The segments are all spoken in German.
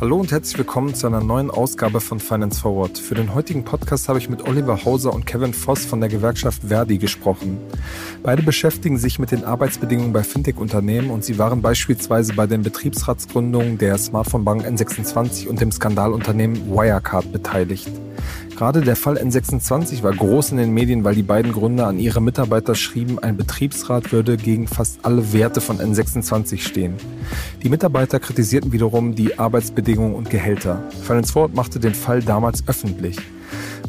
Hallo und herzlich willkommen zu einer neuen Ausgabe von Finance Forward. Für den heutigen Podcast habe ich mit Oliver Hauser und Kevin Voss von der Gewerkschaft Verdi gesprochen. Beide beschäftigen sich mit den Arbeitsbedingungen bei Fintech-Unternehmen und sie waren beispielsweise bei den Betriebsratsgründungen der Smartphone-Bank N26 und dem Skandalunternehmen Wirecard beteiligt. Gerade der Fall N26 war groß in den Medien, weil die beiden Gründer an ihre Mitarbeiter schrieben, ein Betriebsrat würde gegen fast alle Werte von N26 stehen. Die Mitarbeiter kritisierten wiederum die Arbeitsbedingungen und Gehälter. Finance Forward machte den Fall damals öffentlich.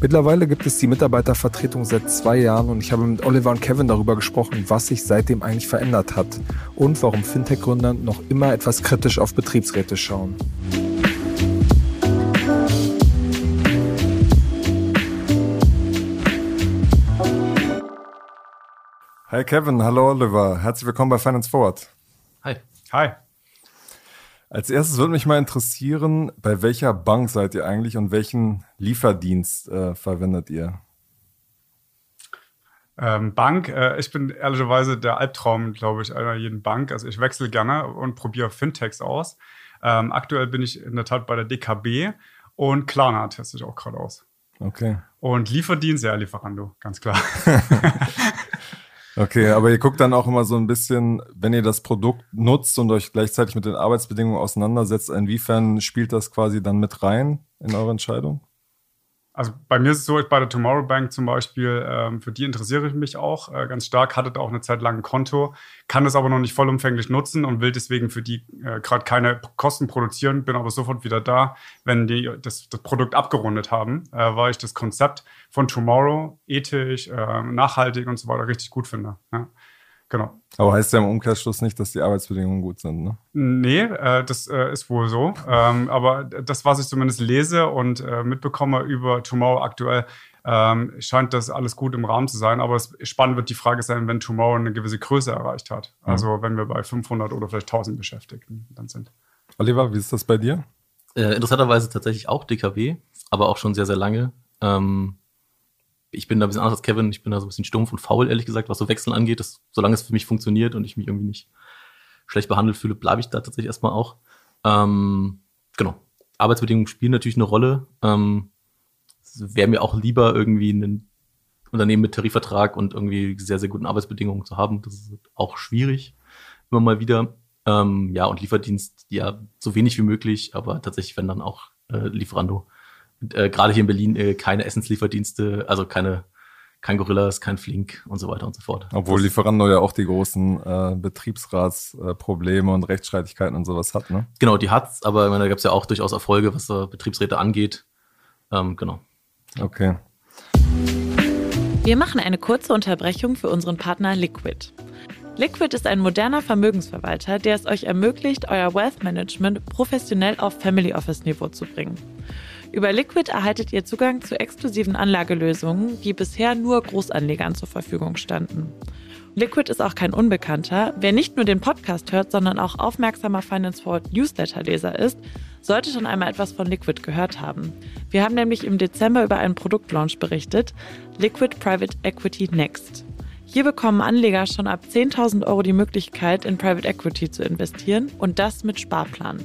Mittlerweile gibt es die Mitarbeitervertretung seit zwei Jahren und ich habe mit Oliver und Kevin darüber gesprochen, was sich seitdem eigentlich verändert hat und warum Fintech-Gründer noch immer etwas kritisch auf Betriebsräte schauen. Hi Kevin, hallo Oliver. Herzlich willkommen bei Finance Forward. Hi. Hi. Als erstes würde mich mal interessieren, bei welcher Bank seid ihr eigentlich und welchen Lieferdienst äh, verwendet ihr? Ähm, Bank, äh, ich bin ehrlicherweise der Albtraum, glaube ich, einer jeden Bank. Also ich wechsle gerne und probiere Fintechs aus. Ähm, aktuell bin ich in der Tat bei der DKB und Klarna teste ich auch gerade aus. Okay. Und Lieferdienst, ja, Lieferando, ganz klar. Okay, aber ihr guckt dann auch immer so ein bisschen, wenn ihr das Produkt nutzt und euch gleichzeitig mit den Arbeitsbedingungen auseinandersetzt, inwiefern spielt das quasi dann mit rein in eure Entscheidung? Also bei mir ist es so, ich bei der Tomorrow Bank zum Beispiel, ähm, für die interessiere ich mich auch äh, ganz stark, hatte da auch eine Zeit lang ein Konto, kann das aber noch nicht vollumfänglich nutzen und will deswegen für die äh, gerade keine Kosten produzieren, bin aber sofort wieder da, wenn die das, das Produkt abgerundet haben, äh, weil ich das Konzept von Tomorrow ethisch, äh, nachhaltig und so weiter richtig gut finde. Ja. Genau. Aber heißt ja im Umkehrschluss nicht, dass die Arbeitsbedingungen gut sind, ne? Nee, äh, das äh, ist wohl so. Ähm, aber das, was ich zumindest lese und äh, mitbekomme über Tomorrow aktuell, ähm, scheint das alles gut im Rahmen zu sein. Aber es, spannend wird die Frage sein, wenn Tomorrow eine gewisse Größe erreicht hat. Mhm. Also wenn wir bei 500 oder vielleicht 1000 Beschäftigten dann sind. Oliver, wie ist das bei dir? Äh, interessanterweise tatsächlich auch DKW, aber auch schon sehr, sehr lange. Ähm, ich bin da ein bisschen anders als Kevin. Ich bin da so ein bisschen stumpf und faul, ehrlich gesagt, was so Wechseln angeht. Das, solange es für mich funktioniert und ich mich irgendwie nicht schlecht behandelt fühle, bleibe ich da tatsächlich erstmal auch. Ähm, genau. Arbeitsbedingungen spielen natürlich eine Rolle. Ähm, Wäre mir auch lieber irgendwie ein Unternehmen mit Tarifvertrag und irgendwie sehr, sehr guten Arbeitsbedingungen zu haben. Das ist auch schwierig, immer mal wieder. Ähm, ja, und Lieferdienst, ja, so wenig wie möglich, aber tatsächlich, wenn dann auch äh, Lieferando äh, gerade hier in Berlin äh, keine Essenslieferdienste, also keine kein Gorillas, kein Flink und so weiter und so fort. Obwohl das Lieferando ja auch die großen äh, Betriebsratsprobleme äh, und Rechtsstreitigkeiten und sowas hat, ne? Genau, die hat's, aber ich meine, da gab es ja auch durchaus Erfolge, was äh, Betriebsräte angeht. Ähm, genau. Okay. Wir machen eine kurze Unterbrechung für unseren Partner Liquid. Liquid ist ein moderner Vermögensverwalter, der es euch ermöglicht, euer Wealth Management professionell auf Family Office Niveau zu bringen. Über Liquid erhaltet ihr Zugang zu exklusiven Anlagelösungen, die bisher nur Großanlegern zur Verfügung standen. Liquid ist auch kein Unbekannter. Wer nicht nur den Podcast hört, sondern auch aufmerksamer Finance Forward Newsletter-Leser ist, sollte schon einmal etwas von Liquid gehört haben. Wir haben nämlich im Dezember über einen Produktlaunch berichtet, Liquid Private Equity Next. Hier bekommen Anleger schon ab 10.000 Euro die Möglichkeit, in Private Equity zu investieren und das mit Sparplan.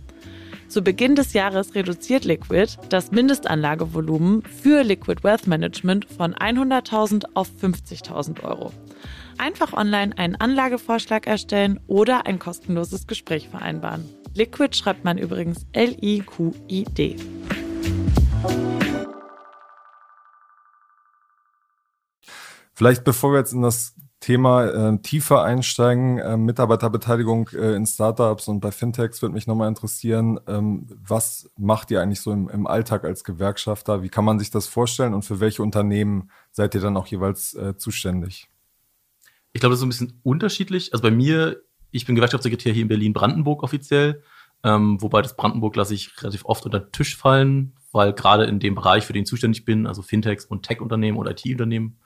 Zu Beginn des Jahres reduziert Liquid das Mindestanlagevolumen für Liquid Wealth Management von 100.000 auf 50.000 Euro. Einfach online einen Anlagevorschlag erstellen oder ein kostenloses Gespräch vereinbaren. Liquid schreibt man übrigens L-I-Q-I-D. Vielleicht bevor wir jetzt in das Thema äh, tiefer einsteigen, äh, Mitarbeiterbeteiligung äh, in Startups und bei Fintechs würde mich nochmal interessieren, ähm, was macht ihr eigentlich so im, im, Alltag als Gewerkschafter? Wie kann man sich das vorstellen und für welche Unternehmen seid ihr dann auch jeweils äh, zuständig? Ich glaube, das ist ein bisschen unterschiedlich. Also bei mir, ich bin Gewerkschaftssekretär hier in Berlin-Brandenburg offiziell. Ähm, wobei das Brandenburg lasse ich relativ oft unter den Tisch fallen, weil gerade in dem Bereich, für den ich zuständig bin, also Fintechs und Tech-Unternehmen oder IT-Unternehmen,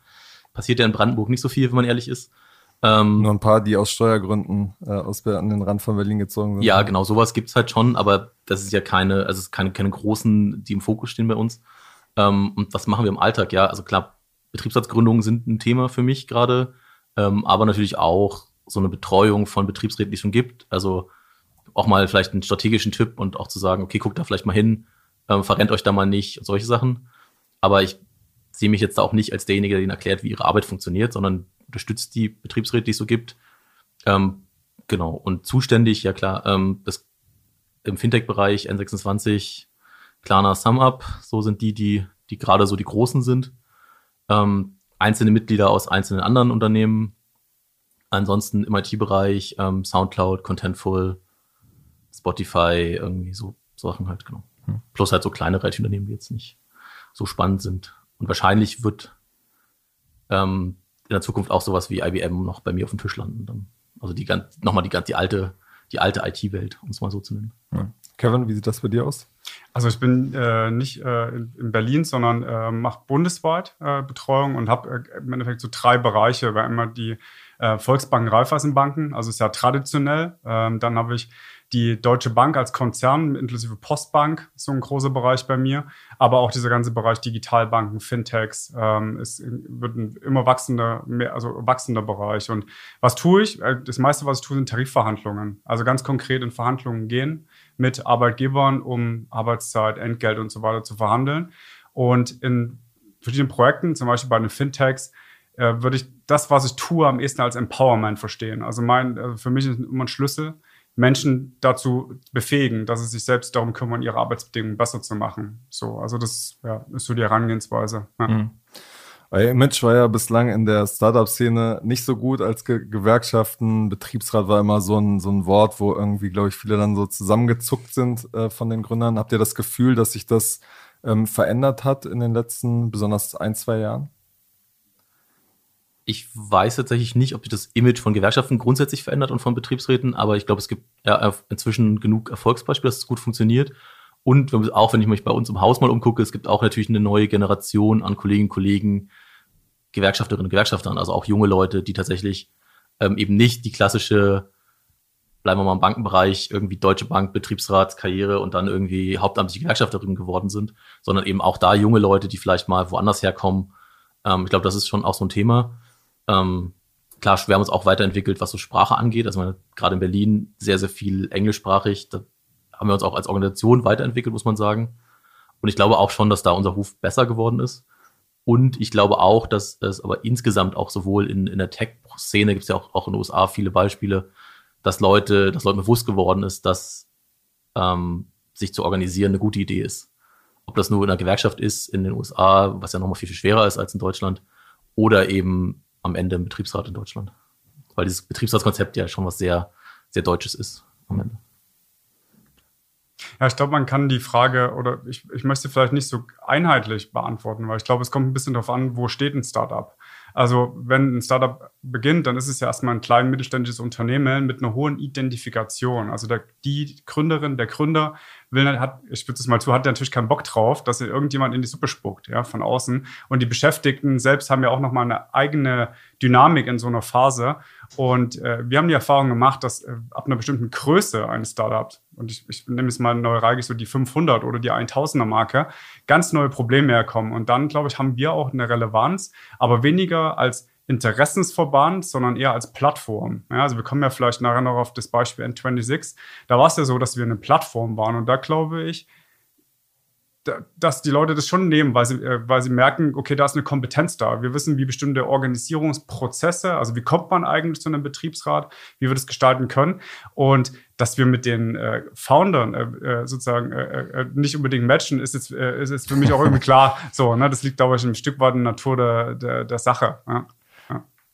passiert ja in Brandenburg nicht so viel, wenn man ehrlich ist. Ähm, Nur ein paar, die aus Steuergründen äh, aus, an den Rand von Berlin gezogen sind. Ja, genau, sowas gibt's halt schon, aber das ist ja keine, also es ist keine, keine großen, die im Fokus stehen bei uns. Ähm, und was machen wir im Alltag? Ja, also klar, Betriebsratsgründungen sind ein Thema für mich gerade, ähm, aber natürlich auch so eine Betreuung von Betriebsräten, die es schon gibt. Also auch mal vielleicht einen strategischen Tipp und auch zu sagen, okay, guckt da vielleicht mal hin, ähm, verrennt euch da mal nicht und solche Sachen. Aber ich sehe mich jetzt da auch nicht als derjenige, der ihnen erklärt, wie ihre Arbeit funktioniert, sondern unterstützt die Betriebsräte, die es so gibt. Ähm, genau. Und zuständig, ja klar, ähm, das, im Fintech-Bereich N26, Klarna, SumUp, so sind die, die, die gerade so die großen sind. Ähm, einzelne Mitglieder aus einzelnen anderen Unternehmen. Ansonsten im IT-Bereich, ähm, Soundcloud, Contentful, Spotify, irgendwie so Sachen halt, genau. Hm. Plus halt so kleinere IT-Unternehmen, die jetzt nicht so spannend sind. Und wahrscheinlich wird ähm, in der Zukunft auch sowas wie IBM noch bei mir auf dem Tisch landen. Dann. Also die ganz, nochmal die, die alte, die alte IT-Welt, um es mal so zu nennen. Ja. Kevin, wie sieht das bei dir aus? Also ich bin äh, nicht äh, in Berlin, sondern äh, mache bundesweit äh, Betreuung und habe äh, im Endeffekt so drei Bereiche. Weil immer die äh, Volksbanken, Raiffeisenbanken, also ist ja traditionell. Ähm, dann habe ich die Deutsche Bank als Konzern, inklusive Postbank, so ein großer Bereich bei mir. Aber auch dieser ganze Bereich Digitalbanken, Fintechs, ähm, ist, wird ein immer wachsender, mehr, also wachsender Bereich. Und was tue ich? Äh, das meiste, was ich tue, sind Tarifverhandlungen. Also ganz konkret in Verhandlungen gehen mit Arbeitgebern, um Arbeitszeit, Entgelt und so weiter zu verhandeln. Und in verschiedenen Projekten, zum Beispiel bei den Fintechs, äh, würde ich das, was ich tue, am ehesten als Empowerment verstehen. Also mein, äh, für mich ist immer ein Schlüssel, Menschen dazu befähigen, dass sie sich selbst darum kümmern, ihre Arbeitsbedingungen besser zu machen. So, also das ja, ist so die Herangehensweise. Ja. Mhm. Euer Image war ja bislang in der Startup-Szene nicht so gut als Ge Gewerkschaften. Betriebsrat war immer so ein, so ein Wort, wo irgendwie, glaube ich, viele dann so zusammengezuckt sind äh, von den Gründern. Habt ihr das Gefühl, dass sich das ähm, verändert hat in den letzten, besonders ein, zwei Jahren? Ich weiß tatsächlich nicht, ob sich das Image von Gewerkschaften grundsätzlich verändert und von Betriebsräten, aber ich glaube, es gibt ja inzwischen genug Erfolgsbeispiele, dass es gut funktioniert. Und auch wenn ich mich bei uns im Haus mal umgucke, es gibt auch natürlich eine neue Generation an Kolleginnen und Kollegen, Gewerkschafterinnen und Gewerkschaftern, also auch junge Leute, die tatsächlich ähm, eben nicht die klassische, bleiben wir mal im Bankenbereich, irgendwie Deutsche Bank, Betriebsratskarriere und dann irgendwie hauptamtliche Gewerkschafterinnen geworden sind, sondern eben auch da junge Leute, die vielleicht mal woanders herkommen. Ähm, ich glaube, das ist schon auch so ein Thema. Ähm, klar, wir haben uns auch weiterentwickelt, was so Sprache angeht. Also gerade in Berlin sehr, sehr viel englischsprachig. Da haben wir uns auch als Organisation weiterentwickelt, muss man sagen. Und ich glaube auch schon, dass da unser Ruf besser geworden ist. Und ich glaube auch, dass es aber insgesamt auch sowohl in, in der Tech-Szene gibt es ja auch, auch in den USA viele Beispiele, dass Leute, dass Leuten bewusst geworden ist, dass ähm, sich zu organisieren eine gute Idee ist. Ob das nur in einer Gewerkschaft ist in den USA, was ja nochmal viel, viel schwerer ist als in Deutschland, oder eben am Ende im Betriebsrat in Deutschland. Weil dieses Betriebsratskonzept ja schon was sehr, sehr Deutsches ist am Ende. Ja, ich glaube, man kann die Frage oder ich, ich möchte vielleicht nicht so einheitlich beantworten, weil ich glaube, es kommt ein bisschen darauf an, wo steht ein Startup. Also wenn ein Startup beginnt, dann ist es ja erstmal ein klein mittelständisches Unternehmen mit einer hohen Identifikation. Also der, die Gründerin, der Gründer will, hat, ich spitze es mal zu, hat natürlich keinen Bock drauf, dass irgendjemand in die Suppe spuckt, ja, von außen. Und die Beschäftigten selbst haben ja auch nochmal eine eigene Dynamik in so einer Phase. Und äh, wir haben die Erfahrung gemacht, dass äh, ab einer bestimmten Größe eines Startups, und ich, ich nehme es mal neuralgisch so die 500 oder die 1000er Marke, ganz neue Probleme herkommen. Und dann, glaube ich, haben wir auch eine Relevanz, aber weniger als Interessensverband, sondern eher als Plattform. Ja, also wir kommen ja vielleicht nachher noch auf das Beispiel N26. Da war es ja so, dass wir eine Plattform waren. Und da glaube ich, dass die Leute das schon nehmen, weil sie, äh, weil sie merken, okay, da ist eine Kompetenz da. Wir wissen, wie bestimmte Organisierungsprozesse, also wie kommt man eigentlich zu einem Betriebsrat, wie wir das gestalten können und dass wir mit den äh, Foundern äh, äh sozusagen äh, äh, nicht unbedingt matchen, ist jetzt, ist jetzt für mich auch irgendwie klar. So, ne, das liegt, glaube ich, ein Stück weit in der Natur der, der, der Sache. Ja.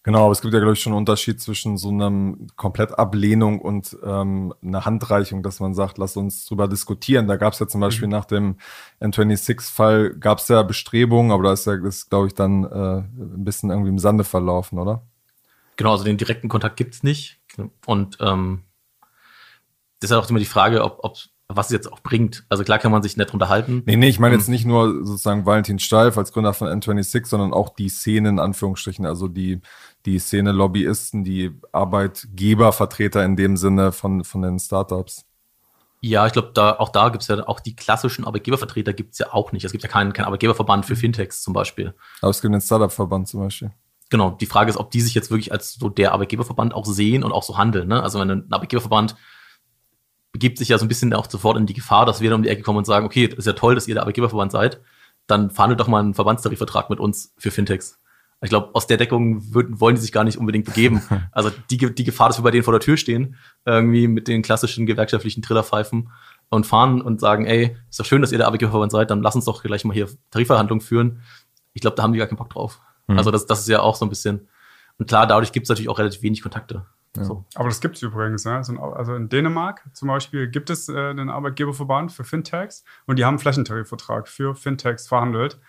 Genau, aber es gibt ja, glaube ich, schon einen Unterschied zwischen so einem Komplettablehnung und ähm, einer Handreichung, dass man sagt, lass uns drüber diskutieren. Da gab es ja zum Beispiel mhm. nach dem N26-Fall gab es ja Bestrebungen, aber da ist ja, das glaube ich, dann äh, ein bisschen irgendwie im Sande verlaufen, oder? Genau, also den direkten Kontakt gibt's nicht. Und ähm, das ist ja auch immer die Frage, ob, ob was es jetzt auch bringt. Also klar kann man sich nett unterhalten. Nee, nee, ich meine jetzt Ähm, nicht nur sozusagen Valentin Steif als Gründer von N26, sondern auch die Szene in Anführungsstrichen, also die, die Szene Lobbyisten, die Arbeitgebervertreter in dem Sinne von, von den Startups. Ja, ich glaube, da, auch da gibt's ja auch die klassischen Arbeitgebervertreter gibt's ja auch nicht. Es gibt ja keinen, keinen Arbeitgeberverband für Fintechs zum Beispiel. Aber es gibt den Startup-Verband zum Beispiel. Genau, die Frage ist, ob die sich jetzt wirklich als so der Arbeitgeberverband auch sehen und auch so handeln. Ne? Also wenn ein Arbeitgeberverband begibt sich ja so ein bisschen auch sofort in die Gefahr, dass wir dann um die Ecke kommen und sagen, okay, ist ja toll, dass ihr der Arbeitgeberverband seid, dann verhandelt doch mal einen Verbandstarifvertrag mit uns für Fintechs. Ich glaube, aus der Deckung würden, wollen die sich gar nicht unbedingt begeben. Also die, die Gefahr, dass wir bei denen vor der Tür stehen, irgendwie mit den klassischen gewerkschaftlichen Trillerpfeifen und fahren und sagen, ey, ist doch schön, dass ihr der Arbeitgeberverband seid, dann lass uns doch gleich mal hier Tarifverhandlungen führen. Ich glaube, da haben die gar keinen Bock drauf. Hm. Also das, das ist ja auch so ein bisschen. Und klar, dadurch gibt es natürlich auch relativ wenig Kontakte. Ja. So. Aber das gibt es übrigens. Ne? Also in Dänemark zum Beispiel gibt es äh, einen Arbeitgeberverband für Fintechs und die haben einen Flächentarifvertrag für Fintechs verhandelt.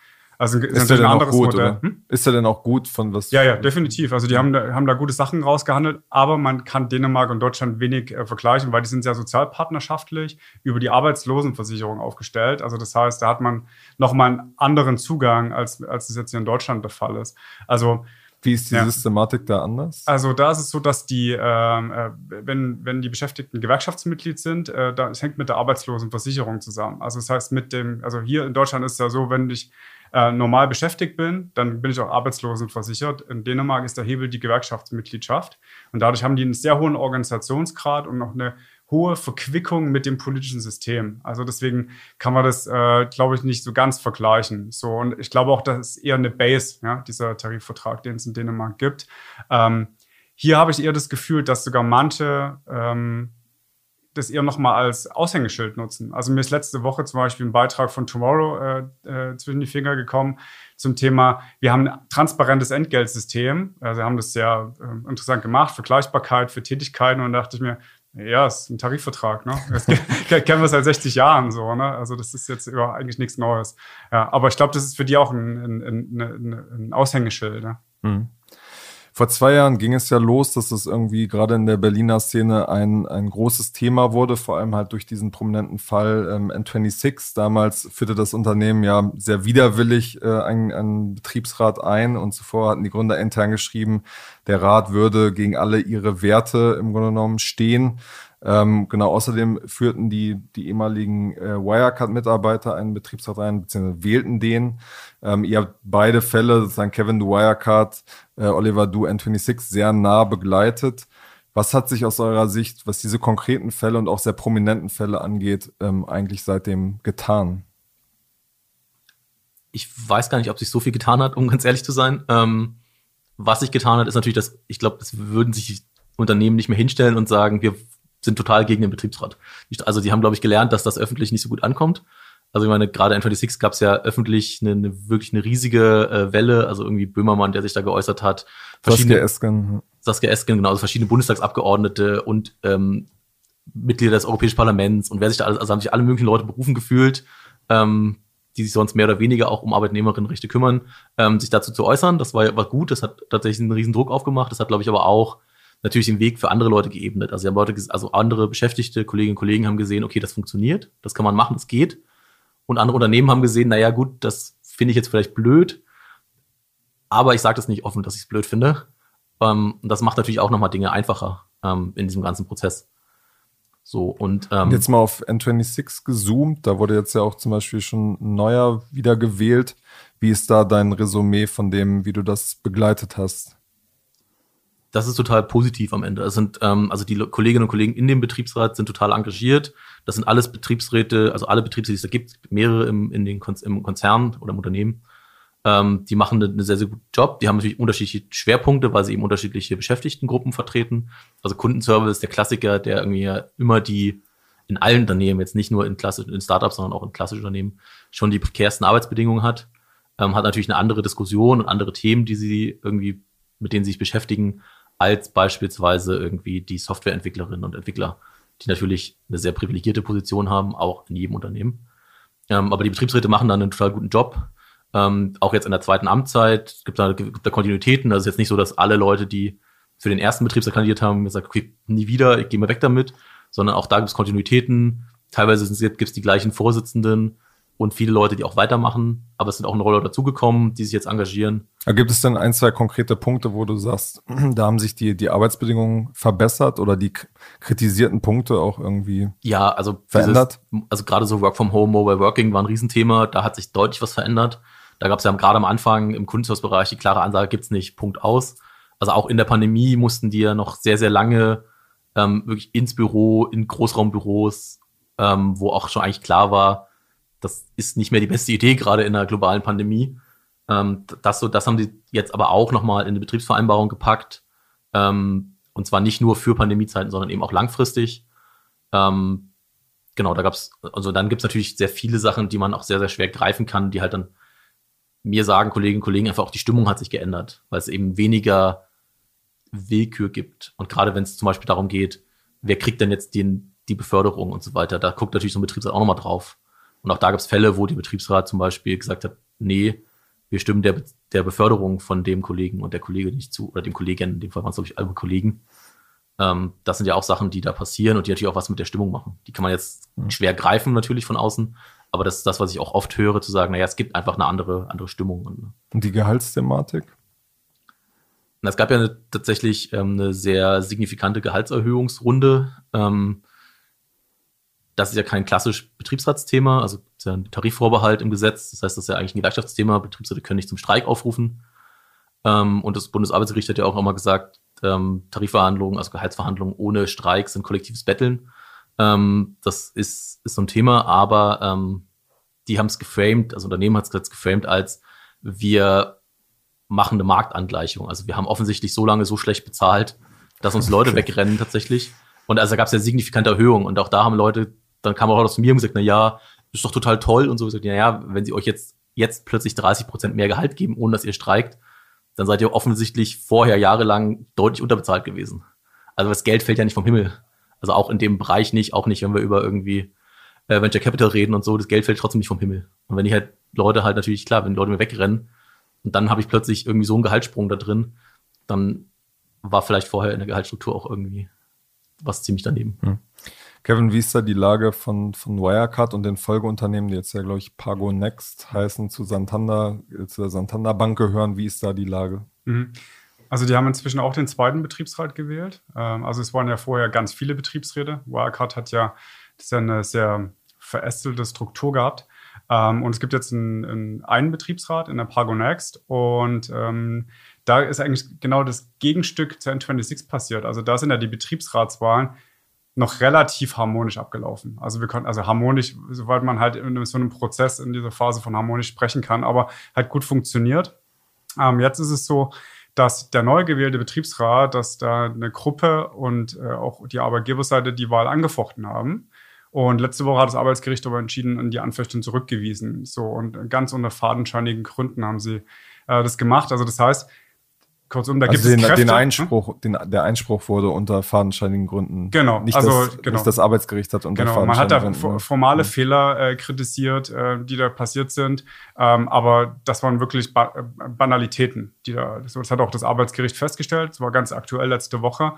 Also ist natürlich denn ein auch gut, Modell. oder? Hm? Ist der denn auch gut von was? Ja, ja, definitiv. Also die haben da, haben da gute Sachen rausgehandelt, aber man kann Dänemark und Deutschland wenig äh, vergleichen, weil die sind sehr sozialpartnerschaftlich über die Arbeitslosenversicherung aufgestellt. Also das heißt, da hat man nochmal einen anderen Zugang, als, als es jetzt hier in Deutschland der Fall ist. Also Wie ist die Ja. Systematik da anders? Also da ist es so, dass die, ähm, äh, wenn, wenn die Beschäftigten Gewerkschaftsmitglied sind, äh, da, es hängt mit der Arbeitslosenversicherung zusammen. Also das heißt, mit dem, also hier in Deutschland ist es ja so, wenn ich äh, normal beschäftigt bin, dann bin ich auch arbeitslosenversichert. In Dänemark ist der Hebel die Gewerkschaftsmitgliedschaft. Und dadurch haben die einen sehr hohen Organisationsgrad und noch eine hohe Verquickung mit dem politischen System. Also deswegen kann man das, äh, glaube ich, nicht so ganz vergleichen. So und ich glaube auch, das ist eher eine Base, ja, dieser Tarifvertrag, den es in Dänemark gibt. Ähm, hier habe ich eher das Gefühl, dass sogar manche ähm, das eher nochmal als Aushängeschild nutzen. Also mir ist letzte Woche zum Beispiel ein Beitrag von Tomorrow äh, äh, zwischen die Finger gekommen zum Thema, wir haben ein transparentes Entgeltsystem. Also wir haben das sehr äh, interessant gemacht, Vergleichbarkeit für Tätigkeiten und da dachte ich mir, ja, ist ein Tarifvertrag, ne? Das ke- kennen wir seit 60 Jahren so, ne? Also das ist jetzt über eigentlich nichts Neues. Ja, aber ich glaube, das ist für die auch ein, ein, ein, ein, Aushängeschild. Ne? Hm. Vor zwei Jahren ging es ja los, dass es irgendwie gerade in der Berliner Szene ein, ein großes Thema wurde, vor allem halt durch diesen prominenten Fall ähm, N26. Damals führte das Unternehmen ja sehr widerwillig äh, einen, einen Betriebsrat ein und zuvor hatten die Gründer intern geschrieben, der Rat würde gegen alle ihre Werte im Grunde genommen stehen. Ähm, genau, außerdem führten die, die ehemaligen äh, Wirecard-Mitarbeiter einen Betriebsrat ein, beziehungsweise wählten den. Ähm, ihr habt beide Fälle, sozusagen Kevin, du Wirecard, äh, Oliver, du N26, sehr nah begleitet. Was hat sich aus eurer Sicht, was diese konkreten Fälle und auch sehr prominenten Fälle angeht, ähm, eigentlich seitdem getan? Ich weiß gar nicht, ob sich so viel getan hat, um ganz ehrlich zu sein. Ähm, was sich getan hat, ist natürlich, dass ich glaube, es würden sich Unternehmen nicht mehr hinstellen und sagen, wir sind total gegen den Betriebsrat. Also die haben, glaube ich, gelernt, dass das öffentlich nicht so gut ankommt. Also ich meine, gerade in 26 gab es ja öffentlich eine, eine wirklich eine riesige äh, Welle, also irgendwie Böhmermann, der sich da geäußert hat, Saskia Esken. Saskia Esken, genau, also verschiedene Bundestagsabgeordnete und ähm, Mitglieder des Europäischen Parlaments und wer sich da alles, also haben sich alle möglichen Leute berufen gefühlt, ähm, die sich sonst mehr oder weniger auch um Arbeitnehmerinnenrechte kümmern, ähm, sich dazu zu äußern. Das war, war gut, das hat tatsächlich einen riesen Druck aufgemacht. Das hat, glaube ich, aber auch natürlich den Weg für andere Leute geebnet. Also, Leute, also andere Beschäftigte, Kolleginnen und Kollegen haben gesehen, okay, das funktioniert, das kann man machen, das geht. Und andere Unternehmen haben gesehen, naja, gut, das finde ich jetzt vielleicht blöd, aber ich sage das nicht offen, dass ich es blöd finde. Ähm, und das macht natürlich auch nochmal Dinge einfacher ähm, in diesem ganzen Prozess. So, und ähm, Jetzt mal auf N26 gezoomt, da wurde jetzt ja auch zum Beispiel schon neuer wieder gewählt. Wie ist da dein Resümee von dem, wie du das begleitet hast? Das ist total positiv am Ende. Es sind, ähm, also die Kolleginnen und Kollegen in dem Betriebsrat sind total engagiert. Das sind alles Betriebsräte, also alle Betriebsräte, die es da gibt, mehrere im, in den Konz im Konzern oder im Unternehmen. Ähm, die machen einen sehr, sehr guten Job. Die haben natürlich unterschiedliche Schwerpunkte, weil sie eben unterschiedliche Beschäftigtengruppen vertreten. Also Kundenservice, der Klassiker, der irgendwie ja immer die in allen Unternehmen, jetzt nicht nur in, klassischen in Startups, sondern auch in klassischen Unternehmen, schon die prekärsten Arbeitsbedingungen hat. Ähm, hat natürlich eine andere Diskussion und andere Themen, die sie irgendwie, mit denen sie sich beschäftigen, als beispielsweise irgendwie die Softwareentwicklerinnen und Entwickler, die natürlich eine sehr privilegierte Position haben, auch in jedem Unternehmen. Ähm, aber die Betriebsräte machen dann einen total guten Job. Ähm, auch jetzt in der zweiten Amtszeit gibt da, gibt da Kontinuitäten. Also es ist jetzt nicht so, dass alle Leute, die für den ersten Betriebsrat kandidiert haben, gesagt, okay, nie wieder, ich gehe mal weg damit, sondern auch da gibt es Kontinuitäten. Teilweise gibt es die gleichen Vorsitzenden und viele Leute, die auch weitermachen, aber es sind auch Leute dazugekommen, die sich jetzt engagieren. Gibt es denn ein, zwei konkrete Punkte, wo du sagst, da haben sich die, die Arbeitsbedingungen verbessert oder die kritisierten Punkte auch irgendwie ja, also verändert? Dieses, also gerade so Work from Home, Mobile Working war ein Riesenthema, da hat sich deutlich was verändert. Da gab es ja gerade am Anfang im Kundenhausbereich die klare Ansage, gibt's nicht, Punkt aus. Also auch in der Pandemie mussten die ja noch sehr, sehr lange ähm, wirklich ins Büro, in Großraumbüros, ähm, wo auch schon eigentlich klar war, das ist nicht mehr die beste Idee, gerade in einer globalen Pandemie. Ähm, das, so, das haben sie jetzt aber auch nochmal in eine Betriebsvereinbarung gepackt. Ähm, und zwar nicht nur für Pandemiezeiten, sondern eben auch langfristig. Ähm, genau, da gab's, also dann gibt's natürlich sehr viele Sachen, die man auch sehr, sehr schwer greifen kann, die halt dann mir sagen, Kolleginnen und Kollegen, einfach auch die Stimmung hat sich geändert, weil es eben weniger Willkür gibt. Und gerade wenn es zum Beispiel darum geht, wer kriegt denn jetzt den, die Beförderung und so weiter, da guckt natürlich so ein Betriebsrat auch nochmal drauf. Und auch da gab es Fälle, wo der Betriebsrat zum Beispiel gesagt hat, nee, wir stimmen der, der Beförderung von dem Kollegen und der Kollege nicht zu, oder dem Kollegen, in dem Fall waren es, glaube ich, alle Kollegen. Ähm, das sind ja auch Sachen, die da passieren und die natürlich auch was mit der Stimmung machen. Die kann man jetzt mhm. schwer greifen, natürlich von außen, aber das ist das, was ich auch oft höre, zu sagen, naja, es gibt einfach eine andere, andere Stimmung. Und, und die Gehaltsthematik? es gab ja eine, tatsächlich ähm, eine sehr signifikante Gehaltserhöhungsrunde. Ähm, das ist ja kein klassisch Betriebsratsthema, also ist ja ein Tarifvorbehalt im Gesetz. Das heißt, das ist ja eigentlich ein Gewerkschaftsthema. Betriebsräte können nicht zum Streik aufrufen. Ähm, und das Bundesarbeitsgericht hat ja auch immer gesagt, ähm, Tarifverhandlungen, also Gehaltsverhandlungen ohne Streik sind kollektives Betteln. Ähm, das ist, ist so ein Thema, aber ähm, die haben es geframed, also Unternehmen hat es jetzt geframed als wir machen eine Marktangleichung. Also wir haben offensichtlich so lange so schlecht bezahlt, dass uns Leute okay. wegrennen tatsächlich. Und also da gab es ja signifikante Erhöhungen und auch da haben Leute dann kam auch aus mir und gesagt, na ja, ist doch total toll und so. Ich gesagt, na ja, wenn sie euch jetzt, jetzt plötzlich 30 Prozent mehr Gehalt geben, ohne dass ihr streikt, dann seid ihr offensichtlich vorher jahrelang deutlich unterbezahlt gewesen. Also das Geld fällt ja nicht vom Himmel. Also auch in dem Bereich nicht, auch nicht, wenn wir über irgendwie äh, Venture Capital reden und so, das Geld fällt trotzdem nicht vom Himmel. Und wenn ich halt Leute halt natürlich, klar, wenn Leute mir wegrennen und dann habe ich plötzlich irgendwie so einen Gehaltssprung da drin, dann war vielleicht vorher in der Gehaltsstruktur auch irgendwie was ziemlich daneben. Hm. Kevin, wie ist da die Lage von, von Wirecard und den Folgeunternehmen, die jetzt ja, glaube ich, Pago Next heißen, zu Santander, äh, zu der Santander Bank gehören? Wie ist da die Lage? Mhm. Also die haben inzwischen auch den zweiten Betriebsrat gewählt. Ähm, also es waren ja vorher ganz viele Betriebsräte. Wirecard hat ja, das ja eine sehr verästelte Struktur gehabt. Ähm, und es gibt jetzt einen, einen, einen Betriebsrat in der Pago Next und ähm, da ist eigentlich genau das Gegenstück zu N26 passiert. Also da sind ja die Betriebsratswahlen noch relativ harmonisch abgelaufen. Also wir konnten, also harmonisch, soweit man halt in so einem Prozess in dieser Phase von harmonisch sprechen kann, aber halt gut funktioniert. Ähm, jetzt ist es so, dass der neu gewählte Betriebsrat, dass da eine Gruppe und äh, auch die Arbeitgeberseite die Wahl angefochten haben. Und letzte Woche hat das Arbeitsgericht aber entschieden und die Anfechtung zurückgewiesen. So und ganz unter fadenscheinigen Gründen haben sie äh, das gemacht. Also das heißt, Kurzum, da also gibt den, es Kräfte, den Einspruch, hm? den, der Einspruch wurde unter fadenscheinigen Gründen. Genau, nicht also das, genau. Nicht das Arbeitsgericht hat unter genau. Man hat da Gründen, formale ja. Fehler äh, kritisiert, äh, die da passiert sind, ähm, aber das waren wirklich ba Banalitäten, die da. Das, das, hat auch das Arbeitsgericht festgestellt. Das war ganz aktuell letzte Woche.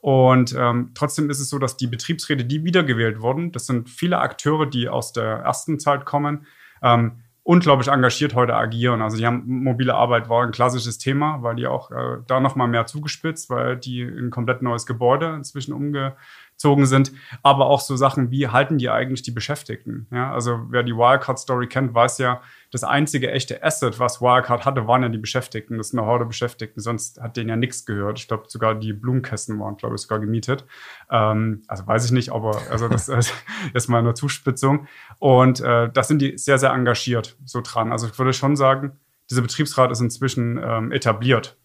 Und ähm, trotzdem ist es so, dass die Betriebsräte, die wiedergewählt wurden, das sind viele Akteure, die aus der ersten Zeit kommen. Ähm, unglaublich engagiert heute agieren. Also die haben mobile Arbeit war ein klassisches Thema, weil die auch äh, da noch mal mehr zugespitzt, weil die ein komplett neues Gebäude inzwischen umge gezogen sind, aber auch so Sachen wie halten die eigentlich die Beschäftigten. Ja, also wer die Wirecard-Story kennt, weiß ja, das einzige echte Asset, was Wirecard hatte, waren ja die Beschäftigten, das Know-how der Beschäftigten, sonst hat denen ja nichts gehört. Ich glaube, sogar die Blumenkästen waren, glaube ich, sogar gemietet. Ähm, also weiß ich nicht, aber also das ist mal eine Zuspitzung. Und äh, das sind die sehr, sehr engagiert so dran. Also ich würde schon sagen, dieser Betriebsrat ist inzwischen ähm, etabliert,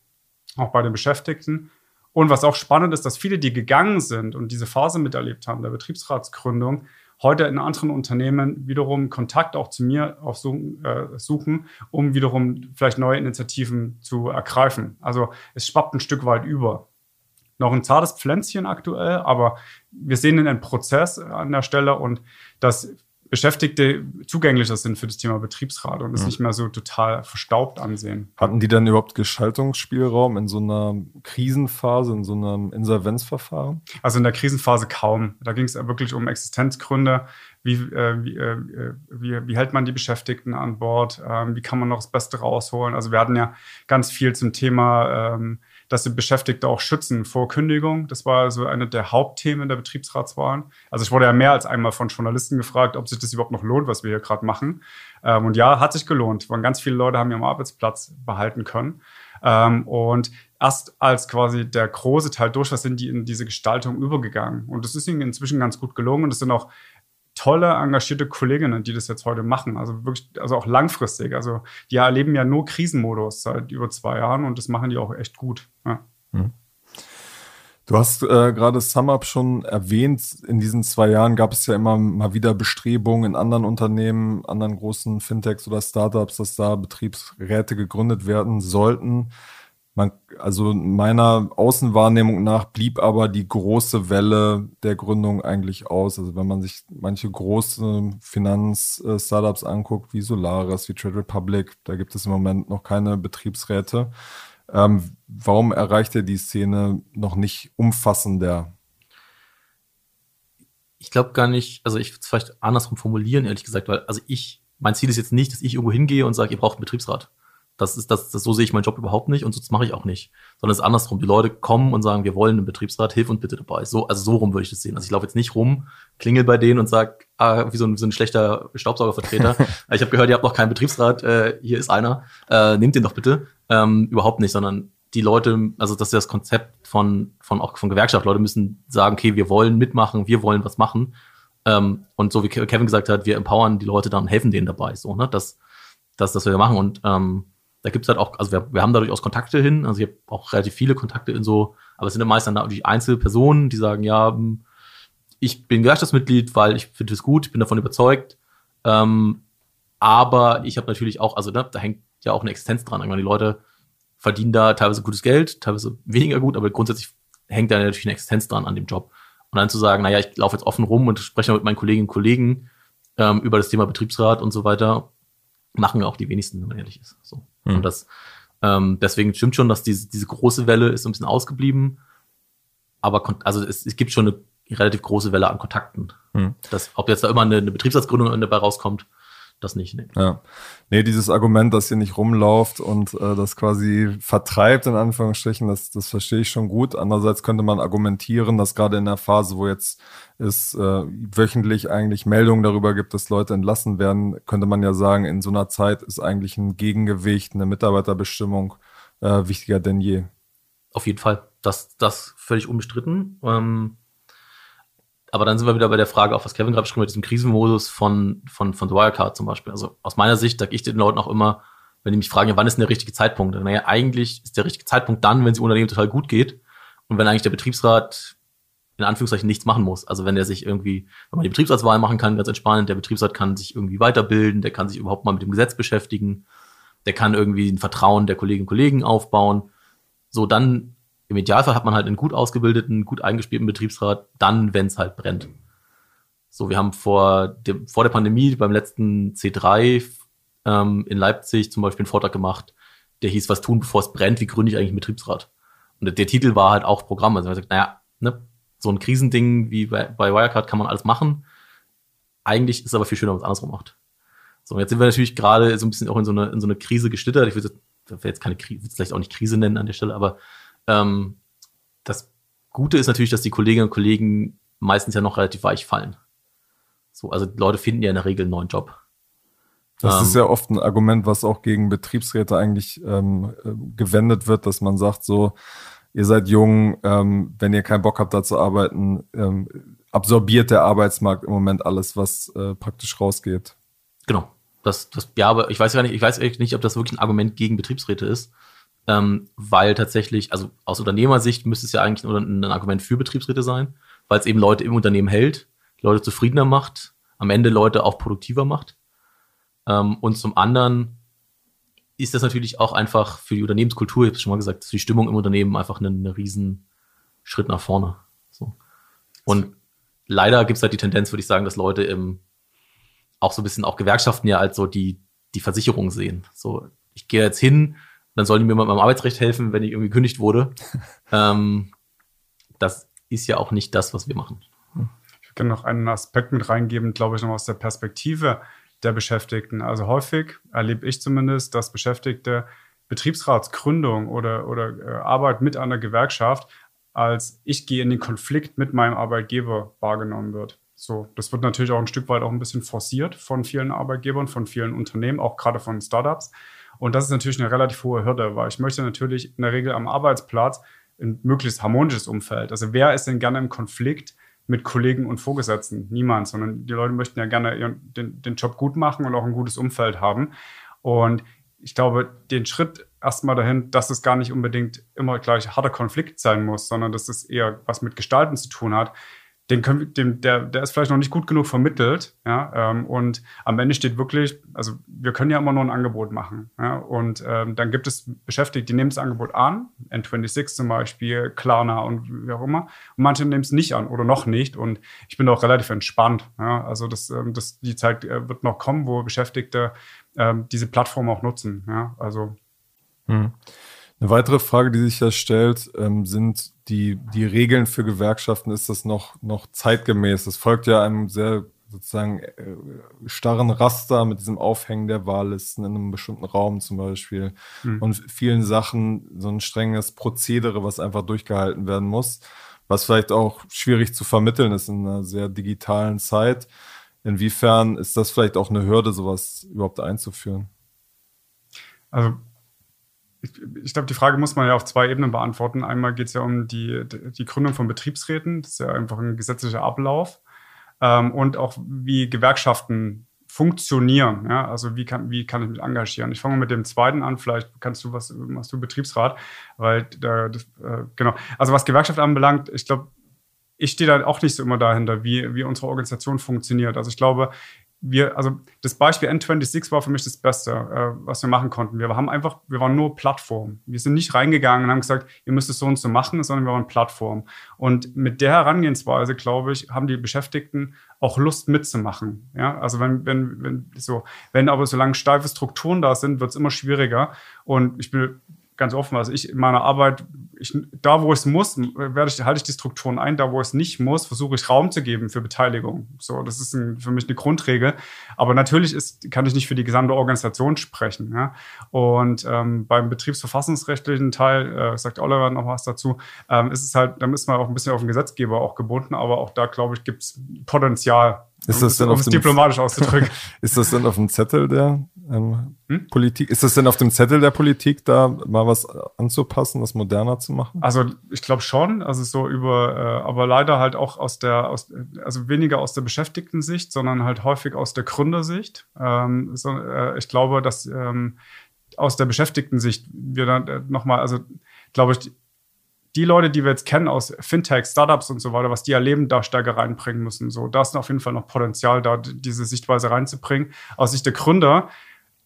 auch bei den Beschäftigten. Und was auch spannend ist, dass viele, die gegangen sind und diese Phase miterlebt haben, der Betriebsratsgründung, heute in anderen Unternehmen wiederum Kontakt auch zu mir aufsuchen, äh, suchen, um wiederum vielleicht neue Initiativen zu ergreifen. Also es schwappt ein Stück weit über. Noch ein zartes Pflänzchen aktuell, aber wir sehen einen Prozess an der Stelle und dass Beschäftigte zugänglicher sind für das Thema Betriebsrat und es Mhm. nicht mehr so total verstaubt ansehen. Hatten die dann überhaupt Gestaltungsspielraum in so einer Krisenphase, in so einem Insolvenzverfahren? Also in der Krisenphase kaum. Da ging es ja wirklich um Existenzgründe. Wie, äh, wie, äh, wie, wie hält man die Beschäftigten an Bord? Ähm, wie kann man noch das Beste rausholen? Also wir hatten ja ganz viel zum Thema, ähm, dass die Beschäftigte auch schützen vor Kündigung. Das war so eine der Hauptthemen der Betriebsratswahlen. Also ich wurde ja mehr als einmal von Journalisten gefragt, ob sich das überhaupt noch lohnt, was wir hier gerade machen. Ähm, und ja, hat sich gelohnt. Weil ganz viele Leute haben ihren Arbeitsplatz behalten können. Ähm, und erst als quasi der große Teil durch war, sind die in diese Gestaltung übergegangen. Und das ist ihnen inzwischen ganz gut gelungen. Und es sind auch tolle, engagierte Kolleginnen, die das jetzt heute machen. Also wirklich, also auch langfristig. Also die erleben ja nur Krisenmodus seit über zwei Jahren und das machen die auch echt gut. Ja. Du hast äh, gerade SumUp schon erwähnt. In diesen zwei Jahren gab es ja immer mal wieder Bestrebungen in anderen Unternehmen, anderen großen Fintechs oder Startups, dass da Betriebsräte gegründet werden sollten. Man, also meiner Außenwahrnehmung nach blieb aber die große Welle der Gründung eigentlich aus. Also wenn man sich manche große Finanz-Startups anguckt, wie Solaris, wie Trade Republic, da gibt es im Moment noch keine Betriebsräte. Ähm, warum erreicht er die Szene noch nicht umfassender? Ich glaube gar nicht, also ich würde es vielleicht andersrum formulieren, ehrlich gesagt, weil, also ich, mein Ziel ist jetzt nicht, dass ich irgendwo hingehe und sage, ihr braucht einen Betriebsrat. Das ist, das, das, so sehe ich meinen Job überhaupt nicht und so mache ich auch nicht. Sondern es ist andersrum. Die Leute kommen und sagen, wir wollen einen Betriebsrat, hilf uns bitte dabei. So, also so rum würde ich das sehen. Also ich laufe jetzt nicht rum, klingel bei denen und sag, ah, wie so ein, wie so ein schlechter Staubsaugervertreter. ich habe gehört, ihr habt noch keinen Betriebsrat, äh, hier ist einer, äh, nehmt den doch bitte. Ähm, überhaupt nicht, sondern die Leute, also das ist das Konzept von, von auch von Gewerkschaft. Leute müssen sagen, okay, wir wollen mitmachen, wir wollen was machen. Ähm, und so wie Kevin gesagt hat, wir empowern die Leute dann, helfen denen dabei. So, ne? Das, das, das wir machen. Und ähm, da gibt's halt auch, also wir, wir haben da durchaus Kontakte hin. Also ich habe auch relativ viele Kontakte in so, aber es sind ja meist natürlich Einzelpersonen, die sagen, ja, hm, ich bin Gewerkschaftsmitglied, weil ich finde es gut, ich bin davon überzeugt. Ähm, aber ich habe natürlich auch, also ne, da hängt ja auch eine Existenz dran. Irgendwann die Leute verdienen da teilweise gutes Geld, teilweise weniger gut, aber grundsätzlich hängt da natürlich eine Existenz dran an dem Job. Und dann zu sagen, naja, ich laufe jetzt offen rum und spreche mit meinen Kolleginnen und Kollegen ähm, über das Thema Betriebsrat und so weiter, machen ja auch die wenigsten, wenn man ehrlich ist. So. Hm. Und das, ähm, deswegen stimmt schon, dass diese, diese große Welle ist so ein bisschen ausgeblieben. Aber also es, es gibt schon eine relativ große Welle an Kontakten. Hm. Das, ob jetzt da immer eine, eine Betriebsratsgründung dabei rauskommt, das nicht. Nee. Ja. Nee, dieses Argument, dass ihr nicht rumlauft und äh, das quasi vertreibt, in Anführungsstrichen, das, das verstehe ich schon gut. Andererseits könnte man argumentieren, dass gerade in der Phase, wo jetzt es äh, wöchentlich eigentlich Meldungen darüber gibt, dass Leute entlassen werden, könnte man ja sagen, in so einer Zeit ist eigentlich ein Gegengewicht, eine Mitarbeiterbestimmung äh, wichtiger denn je. Auf jeden Fall. Das, das völlig unbestritten. Ähm, aber dann sind wir wieder bei der Frage, auch was Kevin gerade beschrieben hat, diesem Krisenmodus von, von, von Wirecard zum Beispiel. Also aus meiner Sicht sage ich den Leuten auch immer, wenn die mich fragen, wann ist denn der richtige Zeitpunkt? Naja, eigentlich ist der richtige Zeitpunkt dann, wenn es dem Unternehmen total gut geht und wenn eigentlich der Betriebsrat in Anführungszeichen nichts machen muss. Also wenn der sich irgendwie, wenn man die Betriebsratswahl machen kann, ganz entspannt, der Betriebsrat kann sich irgendwie weiterbilden, der kann sich überhaupt mal mit dem Gesetz beschäftigen, der kann irgendwie ein Vertrauen der Kolleginnen und Kollegen aufbauen. So, dann im Idealfall hat man halt einen gut ausgebildeten, gut eingespielten Betriebsrat, dann, wenn es halt brennt. So, wir haben vor, dem, vor der Pandemie beim letzten C3 ähm, in Leipzig zum Beispiel einen Vortrag gemacht, der hieß, was tun, bevor es brennt, wie gründe ich eigentlich einen Betriebsrat? Und der, der Titel war halt auch Programm. Also man sagt, naja, ne, so ein Krisending wie bei, bei Wirecard kann man alles machen. Eigentlich ist es aber viel schöner, wenn man es andersrum macht. So, jetzt sind wir natürlich gerade so ein bisschen auch in so eine, in so eine Krise geschlittert. Ich würde jetzt keine Krise, vielleicht auch nicht Krise nennen an der Stelle, aber ähm, das Gute ist natürlich, dass die Kolleginnen und Kollegen meistens ja noch relativ weich fallen. So, also die Leute finden ja in der Regel einen neuen Job. Das Ähm, ist ja oft ein Argument, was auch gegen Betriebsräte eigentlich ähm, äh, gewendet wird, dass man sagt so, ihr seid jung, ähm, wenn ihr keinen Bock habt, da zu arbeiten, ähm, absorbiert der Arbeitsmarkt im Moment alles, was äh, praktisch rausgeht. Genau. Das, das, ja, aber ich weiß gar nicht, ich weiß echt nicht, ob das wirklich ein Argument gegen Betriebsräte ist. Ähm, weil tatsächlich, also aus Unternehmersicht müsste es ja eigentlich nur ein, ein Argument für Betriebsräte sein, weil es eben Leute im Unternehmen hält, Leute zufriedener macht, am Ende Leute auch produktiver macht. Ähm, und zum anderen ist das natürlich auch einfach für die Unternehmenskultur, ich habe es schon mal gesagt, für die Stimmung im Unternehmen einfach ein, ein riesen Schritt nach vorne. So. Und leider gibt es halt die Tendenz, würde ich sagen, dass Leute im auch so ein bisschen auch Gewerkschaften ja als so die, die Versicherung sehen. So, ich gehe jetzt hin, dann sollen die mir mit meinem Arbeitsrecht helfen, wenn ich irgendwie gekündigt wurde. ähm, das ist ja auch nicht das, was wir machen. Ich kann noch einen Aspekt mit reingeben, glaube ich, noch aus der Perspektive der Beschäftigten. Also häufig erlebe ich zumindest, dass Beschäftigte Betriebsratsgründung oder, oder äh, Arbeit mit einer Gewerkschaft als ich gehe in den Konflikt mit meinem Arbeitgeber wahrgenommen wird. So, das wird natürlich auch ein Stück weit auch ein bisschen forciert von vielen Arbeitgebern, von vielen Unternehmen, auch gerade von Startups. Und das ist natürlich eine relativ hohe Hürde, weil ich möchte natürlich in der Regel am Arbeitsplatz ein möglichst harmonisches Umfeld. Also wer ist denn gerne im Konflikt mit Kollegen und Vorgesetzten? Niemand, sondern die Leute möchten ja gerne den, den Job gut machen und auch ein gutes Umfeld haben. Und ich glaube, den Schritt erstmal dahin, dass es gar nicht unbedingt immer gleich harter Konflikt sein muss, sondern dass es eher was mit Gestalten zu tun hat, den können, dem, der, der ist vielleicht noch nicht gut genug vermittelt. Ja, ähm, und am Ende steht wirklich, also wir können ja immer nur ein Angebot machen. Ja, und ähm, dann gibt es Beschäftigte, die nehmen das Angebot an, N26 zum Beispiel, Klarna und wie auch immer. Und manche nehmen es nicht an oder noch nicht. Und ich bin auch relativ entspannt. Ja, also das, ähm, das, die Zeit äh, wird noch kommen, wo Beschäftigte ähm, diese Plattform auch nutzen. Ja, also. Hm. Eine weitere Frage, die sich da stellt, ähm, sind die, die Regeln für Gewerkschaften. Ist das noch, noch zeitgemäß? Das folgt ja einem sehr sozusagen äh, starren Raster mit diesem Aufhängen der Wahllisten in einem bestimmten Raum zum Beispiel mhm. und vielen Sachen so ein strenges Prozedere, was einfach durchgehalten werden muss, was vielleicht auch schwierig zu vermitteln ist in einer sehr digitalen Zeit. Inwiefern ist das vielleicht auch eine Hürde, sowas überhaupt einzuführen? Also ich, ich glaube, die Frage muss man ja auf zwei Ebenen beantworten. Einmal geht es ja um die, die Gründung von Betriebsräten, das ist ja einfach ein gesetzlicher Ablauf. Ähm, und auch wie Gewerkschaften funktionieren. Ja? Also wie kann, wie kann ich mich engagieren? Ich fange mit dem zweiten an, vielleicht kannst du was, machst du Betriebsrat, weil da, das, äh, genau. Also was Gewerkschaft anbelangt, ich glaube, ich stehe da auch nicht so immer dahinter, wie, wie unsere Organisation funktioniert. Also ich glaube, wir, also das Beispiel N26 war für mich das Beste, äh, was wir machen konnten. Wir haben einfach, wir waren nur Plattform. Wir sind nicht reingegangen und haben gesagt, ihr müsst es so und so machen, sondern wir waren Plattform. Und mit der Herangehensweise, glaube ich, haben die Beschäftigten auch Lust mitzumachen. Ja, also wenn, wenn, wenn so, wenn aber solange steife Strukturen da sind, wird es immer schwieriger. Und ich bin ganz offen, also ich in meiner Arbeit, ich, da wo es muss, werde ich, halte ich die Strukturen ein, da wo es nicht muss, versuche ich Raum zu geben für Beteiligung. So, das ist ein, für mich eine Grundregel. Aber natürlich ist, kann ich nicht für die gesamte Organisation sprechen. Ja? Und ähm, beim betriebsverfassungsrechtlichen Teil, äh, sagt Oliver noch was dazu, ähm, ist es halt, da ist man auch ein bisschen auf den Gesetzgeber auch gebunden, aber auch da, glaube ich, gibt es Potenzial, ist das denn um es diplomatisch auszudrücken. ist das denn auf dem Zettel der ähm, hm? Politik? Ist das denn auf dem Zettel der Politik, da mal was anzupassen, was moderner zu machen? Also ich glaube schon, also so über, äh, aber leider halt auch aus der, aus, also weniger aus der Beschäftigten-Sicht, sondern halt häufig aus der Gründersicht. Ähm, so, äh, ich glaube, dass ähm, aus der Beschäftigten-Sicht wir dann äh, nochmal, also glaube ich, die Leute, die wir jetzt kennen aus Fintech, Startups und so weiter, was die erleben, da stärker reinbringen müssen. So, da ist auf jeden Fall noch Potenzial, da diese Sichtweise reinzubringen. Aus Sicht der Gründer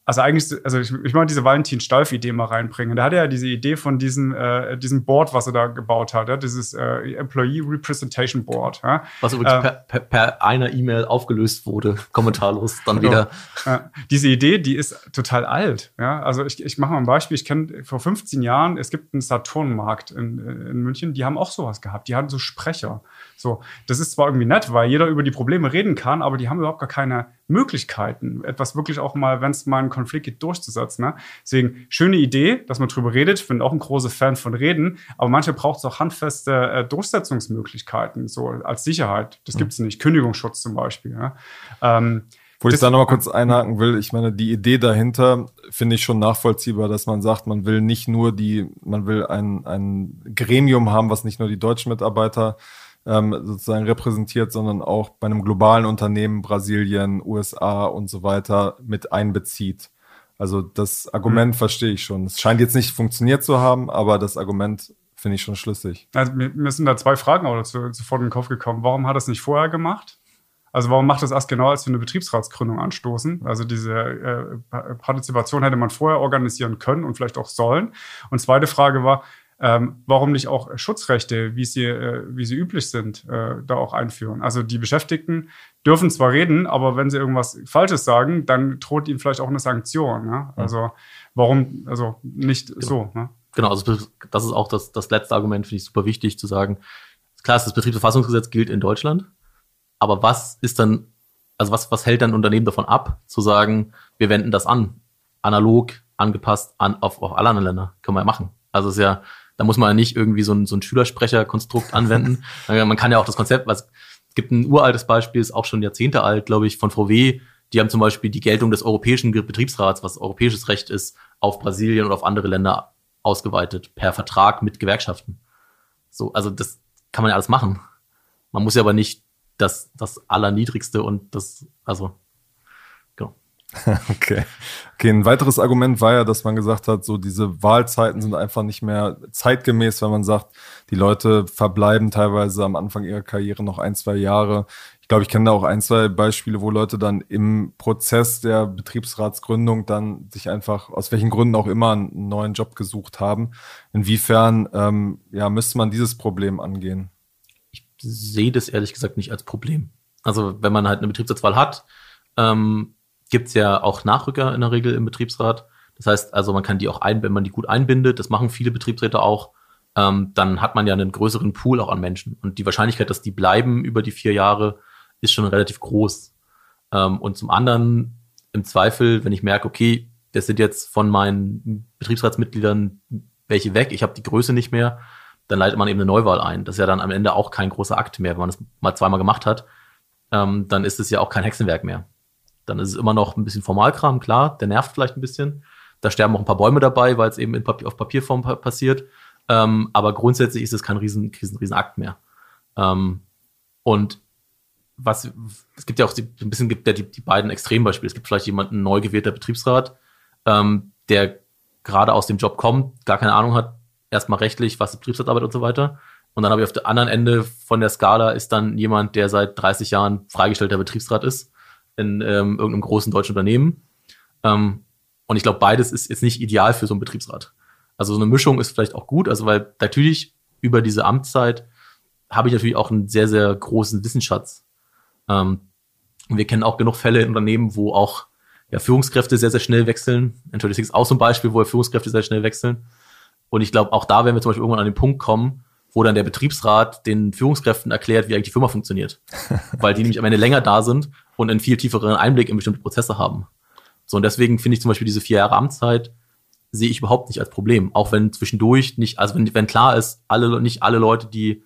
also eigentlich, also ich, ich mal diese Valentin-Stalf-Idee mal reinbringen. Da hat er ja diese Idee von diesem, äh, diesem Board, was er da gebaut hat, ja? dieses äh, Employee Representation Board. Ja? Was übrigens äh, per, per, per, einer E-Mail aufgelöst wurde, kommentarlos dann genau. wieder. Ja, diese Idee, die ist total alt. Ja? Also ich, ich mache mal ein Beispiel. Ich kenne vor 15 Jahren, es gibt einen Saturnmarkt in, in München, die haben auch sowas gehabt. Die hatten so Sprecher. So, das ist zwar irgendwie nett, weil jeder über die Probleme reden kann, aber die haben überhaupt gar keine Möglichkeiten, etwas wirklich auch mal, wenn es mal einen Konflikt gibt, durchzusetzen. Ne? Deswegen, schöne Idee, dass man drüber redet. Ich bin auch ein großer Fan von Reden, aber manche braucht es auch handfeste äh, Durchsetzungsmöglichkeiten, so als Sicherheit. Das mhm. gibt es nicht. Kündigungsschutz zum Beispiel. Ja? Ähm, wo ich da nochmal kurz einhaken will, ich meine, die Idee dahinter finde ich schon nachvollziehbar, dass man sagt, man will nicht nur die, man will ein, ein Gremium haben, was nicht nur die deutschen Mitarbeiter ähm, sozusagen repräsentiert, sondern auch bei einem globalen Unternehmen, Brasilien, USA und so weiter, mit einbezieht. Also das Argument mhm. verstehe ich schon. Es scheint jetzt nicht funktioniert zu haben, aber das Argument finde ich schon schlüssig. Also mir, sind da zwei Fragen auch dazu, sofort in den Kopf gekommen. Warum hat er es nicht vorher gemacht? Also warum macht das erst genau, als wir eine Betriebsratsgründung anstoßen? Also diese äh, Partizipation hätte man vorher organisieren können und vielleicht auch sollen. Und zweite Frage war, ähm, warum nicht auch Schutzrechte, wie sie, äh, wie sie üblich sind, äh, da auch einführen? Also die Beschäftigten dürfen zwar reden, aber wenn sie irgendwas Falsches sagen, dann droht ihnen vielleicht auch eine Sanktion. Ne? Also warum, also nicht genau. so. Ne? Genau, also das ist auch das, das letzte Argument, finde ich super wichtig zu sagen. Klar, das Betriebsverfassungsgesetz gilt in Deutschland, aber was ist dann, also was, was hält dann Unternehmen davon ab, zu sagen, wir wenden das an, analog, angepasst an, auf, auf alle anderen Länder, können wir ja machen. Also es ist ja, da muss man ja nicht irgendwie so ein, so ein Schülersprecherkonstrukt anwenden. man kann ja auch das Konzept, was, es gibt ein uraltes Beispiel, ist auch schon Jahrzehnte alt, glaube ich, von VW. Die haben zum Beispiel die Geltung des europäischen Betriebsrats, was europäisches Recht ist, auf Brasilien und auf andere Länder ausgeweitet, per Vertrag mit Gewerkschaften. So, also das kann man ja alles machen. Man muss ja aber nicht das, das Allerniedrigste und das, also Okay. Okay, ein weiteres Argument war ja, dass man gesagt hat, so diese Wahlzeiten sind einfach nicht mehr zeitgemäß, wenn man sagt, die Leute verbleiben teilweise am Anfang ihrer Karriere noch ein, zwei Jahre. Ich glaube, ich kenne da auch ein, zwei Beispiele, wo Leute dann im Prozess der Betriebsratsgründung dann sich einfach, aus welchen Gründen auch immer, einen neuen Job gesucht haben. Inwiefern ähm, ja, müsste man dieses Problem angehen? Ich sehe das ehrlich gesagt nicht als Problem. Also wenn man halt eine Betriebsratswahl hat, ähm, gibt es ja auch Nachrücker in der Regel im Betriebsrat. Das heißt also, man kann die auch ein, wenn man die gut einbindet, das machen viele Betriebsräte auch, ähm, dann hat man ja einen größeren Pool auch an Menschen. Und die Wahrscheinlichkeit, dass die bleiben über die vier Jahre, ist schon relativ groß. Ähm, und zum anderen, im Zweifel, wenn ich merke, okay, das sind jetzt von meinen Betriebsratsmitgliedern welche weg, ich habe die Größe nicht mehr, dann leitet man eben eine Neuwahl ein. Das ist ja dann am Ende auch kein großer Akt mehr, wenn man das mal zweimal gemacht hat. Ähm, dann ist es ja auch kein Hexenwerk mehr. Dann ist es immer noch ein bisschen Formalkram, klar, der nervt vielleicht ein bisschen. Da sterben auch ein paar Bäume dabei, weil es eben Papier, auf Papierform pa passiert. Ähm, aber grundsätzlich ist es kein riesen, riesen, riesen Akt mehr. Ähm, und was, es gibt ja auch die, ein bisschen gibt ja die, die beiden Extrembeispiele. Es gibt vielleicht jemanden neu gewählter Betriebsrat, ähm, der gerade aus dem Job kommt, gar keine Ahnung hat, erstmal rechtlich, was Betriebsratarbeit und so weiter. Und dann habe ich auf der anderen Ende von der Skala ist dann jemand, der seit 30 Jahren freigestellter Betriebsrat ist in ähm, irgendeinem großen deutschen Unternehmen. Ähm, und ich glaube, beides ist jetzt nicht ideal für so einen Betriebsrat. Also so eine Mischung ist vielleicht auch gut, also weil natürlich über diese Amtszeit habe ich natürlich auch einen sehr, sehr großen Wissensschatz. Ähm, und wir kennen auch genug Fälle in Unternehmen, wo auch ja, Führungskräfte sehr, sehr schnell wechseln. Entschuldigung, ist auch so ein Beispiel, wo Führungskräfte sehr schnell wechseln. Und ich glaube, auch da werden wir zum Beispiel irgendwann an den Punkt kommen, wo dann der Betriebsrat den Führungskräften erklärt, wie eigentlich die Firma funktioniert. Weil die nämlich am Ende länger da sind und einen viel tieferen Einblick in bestimmte Prozesse haben. So, und deswegen finde ich zum Beispiel diese vier Jahre Amtszeit sehe ich überhaupt nicht als Problem. Auch wenn zwischendurch nicht, also wenn, wenn klar ist, alle, nicht alle Leute, die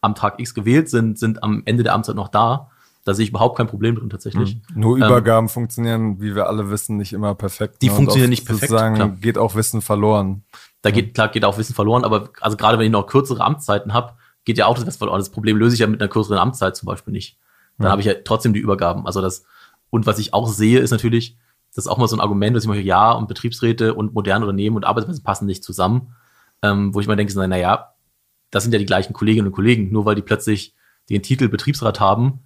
am Tag X gewählt sind, sind am Ende der Amtszeit noch da. Da sehe ich überhaupt kein Problem drin tatsächlich. Mhm. Nur ähm, Übergaben ähm, funktionieren, wie wir alle wissen, nicht immer perfekt. Die ne? funktionieren nicht perfekt. Sozusagen klar. geht auch Wissen verloren. Da geht, klar, geht auch Wissen verloren, aber also gerade wenn ich noch kürzere Amtszeiten habe, geht ja auch das Wissen verloren. Das Problem löse ich ja mit einer kürzeren Amtszeit zum Beispiel nicht. Dann ja. habe ich ja trotzdem die Übergaben. Also das, und was ich auch sehe, ist natürlich, das ist auch mal so ein Argument, dass ich mache, ja, und Betriebsräte und moderne Unternehmen und Arbeitsweisen passen nicht zusammen. Ähm, wo ich mal denke, na ja, das sind ja die gleichen Kolleginnen und Kollegen. Nur weil die plötzlich den Titel Betriebsrat haben,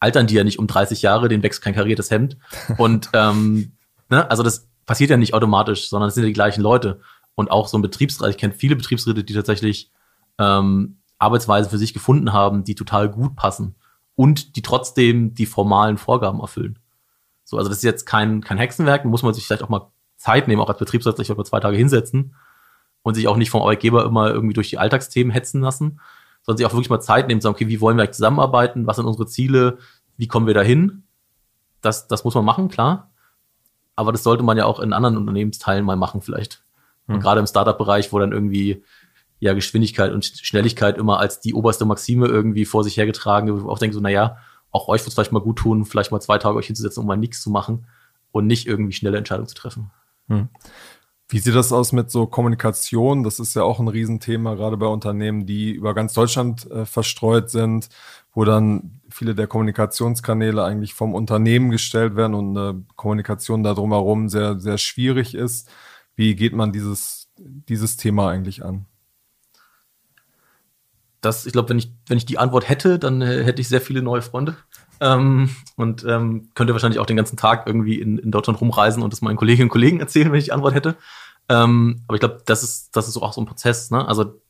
altern die ja nicht um 30 Jahre, den wächst kein kariertes Hemd. Und ähm, ne, also das passiert ja nicht automatisch, sondern es sind ja die gleichen Leute. Und auch so ein Betriebsrat, ich kenne viele Betriebsräte, die tatsächlich ähm, Arbeitsweisen für sich gefunden haben, die total gut passen und die trotzdem die formalen Vorgaben erfüllen. So, also das ist jetzt kein, kein Hexenwerk, muss man sich vielleicht auch mal Zeit nehmen, auch als Betriebsrat sich über zwei Tage hinsetzen und sich auch nicht vom Arbeitgeber immer irgendwie durch die Alltagsthemen hetzen lassen, sondern sich auch wirklich mal Zeit nehmen, und sagen, okay, wie wollen wir eigentlich zusammenarbeiten, was sind unsere Ziele, wie kommen wir dahin? Das, das muss man machen, klar. Aber das sollte man ja auch in anderen Unternehmensteilen mal machen, vielleicht. Und hm. gerade im Startup-Bereich, wo dann irgendwie ja Geschwindigkeit und Schnelligkeit immer als die oberste Maxime irgendwie vor sich hergetragen, wo ich auch denke so, naja, auch euch wird es vielleicht mal gut tun, vielleicht mal zwei Tage euch hinzusetzen, um mal nichts zu machen und nicht irgendwie schnelle Entscheidungen zu treffen. Hm. Wie sieht das aus mit so Kommunikation? Das ist ja auch ein Riesenthema, gerade bei Unternehmen, die über ganz Deutschland äh, verstreut sind, wo dann viele der Kommunikationskanäle eigentlich vom Unternehmen gestellt werden und eine Kommunikation da drumherum sehr, sehr schwierig ist. Wie geht man dieses, dieses Thema eigentlich an? Das, ich glaube, wenn ich, wenn ich die Antwort hätte, dann äh, hätte ich sehr viele neue Freunde. Ähm, und ähm, könnte wahrscheinlich auch den ganzen Tag irgendwie in, in Deutschland rumreisen und das meinen Kolleginnen und Kollegen erzählen, wenn ich die Antwort hätte. Ähm, aber ich glaube, das ist, das ist auch so ein Prozess. Ne? Also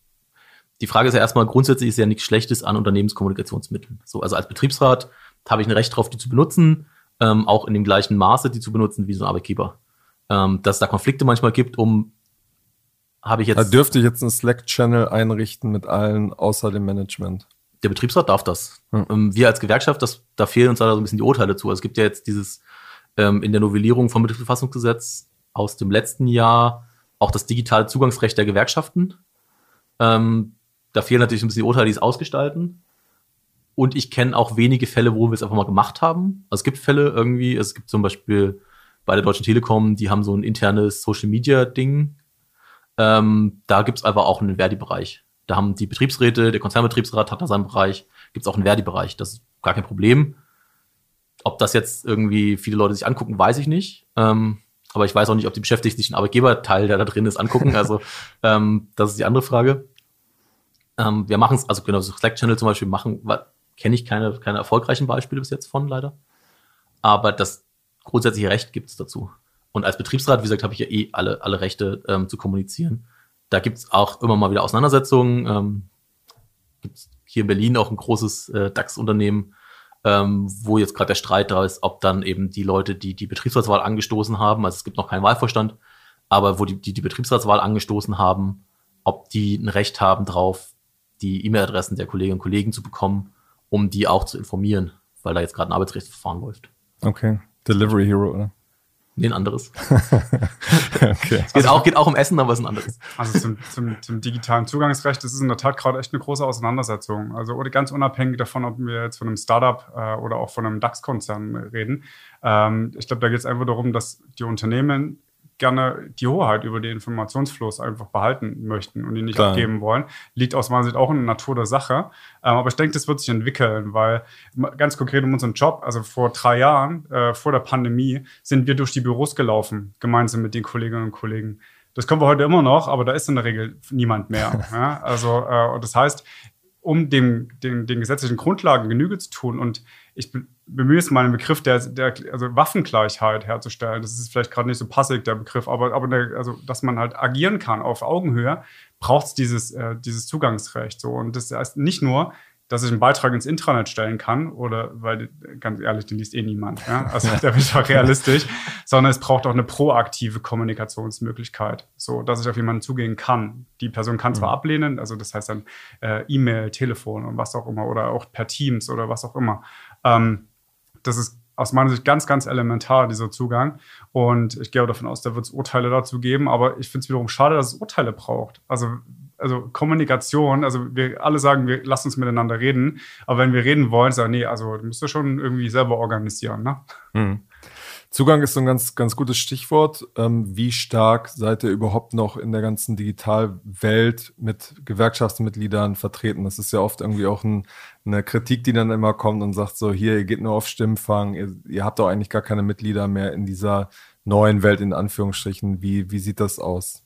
die Frage ist ja erstmal, grundsätzlich ist ja nichts Schlechtes an Unternehmenskommunikationsmitteln. So, also als Betriebsrat habe ich ein Recht darauf, die zu benutzen, ähm, auch in dem gleichen Maße die zu benutzen wie so ein Arbeitgeber. Ähm, dass es da Konflikte manchmal gibt, um habe ich jetzt. Da dürfte ich jetzt einen Slack-Channel einrichten mit allen außer dem Management. Der Betriebsrat darf das. Hm. Wir als Gewerkschaft, das, da fehlen uns leider so ein bisschen die Urteile zu. Also es gibt ja jetzt dieses ähm, in der Novellierung vom Betriebsverfassungsgesetz aus dem letzten Jahr auch das digitale Zugangsrecht der Gewerkschaften. Ähm, da fehlen natürlich ein bisschen die Urteile, die es ausgestalten. Und ich kenne auch wenige Fälle, wo wir es einfach mal gemacht haben. Also es gibt Fälle irgendwie, es gibt zum Beispiel bei der Deutschen Telekom, die haben so ein internes Social Media Ding. Ähm, da gibt es einfach auch einen Verdi-Bereich. Da haben die Betriebsräte, der Konzernbetriebsrat hat da seinen Bereich, gibt es auch einen Verdi-Bereich. Das ist gar kein Problem. Ob das jetzt irgendwie viele Leute sich angucken, weiß ich nicht. Ähm, aber ich weiß auch nicht, ob die Beschäftigten sich den Arbeitgeberteil, der da drin ist, angucken. Also ähm, das ist die andere Frage. Ähm, wir machen es, also genau, so Slack-Channel zum Beispiel machen, kenne ich keine, keine erfolgreichen Beispiele bis jetzt von, leider. Aber das grundsätzliche Recht gibt es dazu. Und als Betriebsrat, wie gesagt, habe ich ja eh alle, alle Rechte ähm, zu kommunizieren. Da gibt es auch immer mal wieder Auseinandersetzungen. Ähm, gibt hier in Berlin auch ein großes äh, DAX-Unternehmen, ähm, wo jetzt gerade der Streit da ist, ob dann eben die Leute, die die Betriebsratswahl angestoßen haben, also es gibt noch keinen Wahlvorstand, aber wo die, die die Betriebsratswahl angestoßen haben, ob die ein Recht haben drauf, die E-Mail-Adressen der Kolleginnen und Kollegen zu bekommen, um die auch zu informieren, weil da jetzt gerade ein Arbeitsrechtsverfahren läuft. Okay. Delivery Hero, oder? Nee, ein anderes. okay. Es geht, also, auch, geht auch um Essen, aber es ist ein anderes. Also zum, zum, zum digitalen Zugangsrecht, das ist in der Tat gerade echt eine große Auseinandersetzung. Also ganz unabhängig davon, ob wir jetzt von einem Startup äh, oder auch von einem DAX-Konzern reden. Ähm, ich glaube, da geht es einfach darum, dass die Unternehmen gerne die Hoheit über den Informationsfluss einfach behalten möchten und ihn nicht Klar. abgeben wollen. Liegt aus meiner Sicht auch in der Natur der Sache. Ähm, aber ich denke, das wird sich entwickeln, weil ganz konkret in unserem Job, also vor drei Jahren, äh, vor der Pandemie, sind wir durch die Büros gelaufen, gemeinsam mit den Kolleginnen und Kollegen. Das können wir heute immer noch, aber da ist in der Regel niemand mehr. ja? Also, äh, das heißt, um dem, den, den gesetzlichen Grundlagen Genüge zu tun und ich bemühe es mal einen Begriff der, der also Waffengleichheit herzustellen. Das ist vielleicht gerade nicht so passig, der Begriff, aber, aber der, also, dass man halt agieren kann auf Augenhöhe, braucht es dieses, äh, dieses Zugangsrecht. So. Und das heißt nicht nur, dass ich einen Beitrag ins Intranet stellen kann, oder weil, ganz ehrlich, den liest eh niemand. Ja? Also da bin ich auch realistisch, sondern es braucht auch eine proaktive Kommunikationsmöglichkeit, so dass ich auf jemanden zugehen kann. Die Person kann zwar mhm. ablehnen, also das heißt dann äh, E-Mail, Telefon und was auch immer, oder auch per Teams oder was auch immer. Ähm, das ist aus meiner Sicht ganz, ganz elementar, dieser Zugang. Und ich gehe davon aus, da wird es Urteile dazu geben. Aber ich finde es wiederum schade, dass es Urteile braucht. Also, also Kommunikation, also wir alle sagen, wir lassen uns miteinander reden. Aber wenn wir reden wollen, sagen, nee, also musst du schon irgendwie selber organisieren. Ne? Hm. Zugang ist so ein ganz, ganz gutes Stichwort. Ähm, wie stark seid ihr überhaupt noch in der ganzen Digitalwelt mit Gewerkschaftsmitgliedern vertreten? Das ist ja oft irgendwie auch ein, eine Kritik, die dann immer kommt und sagt so, hier, ihr geht nur auf Stimmfang, ihr, ihr habt doch eigentlich gar keine Mitglieder mehr in dieser neuen Welt, in Anführungsstrichen. Wie, wie sieht das aus?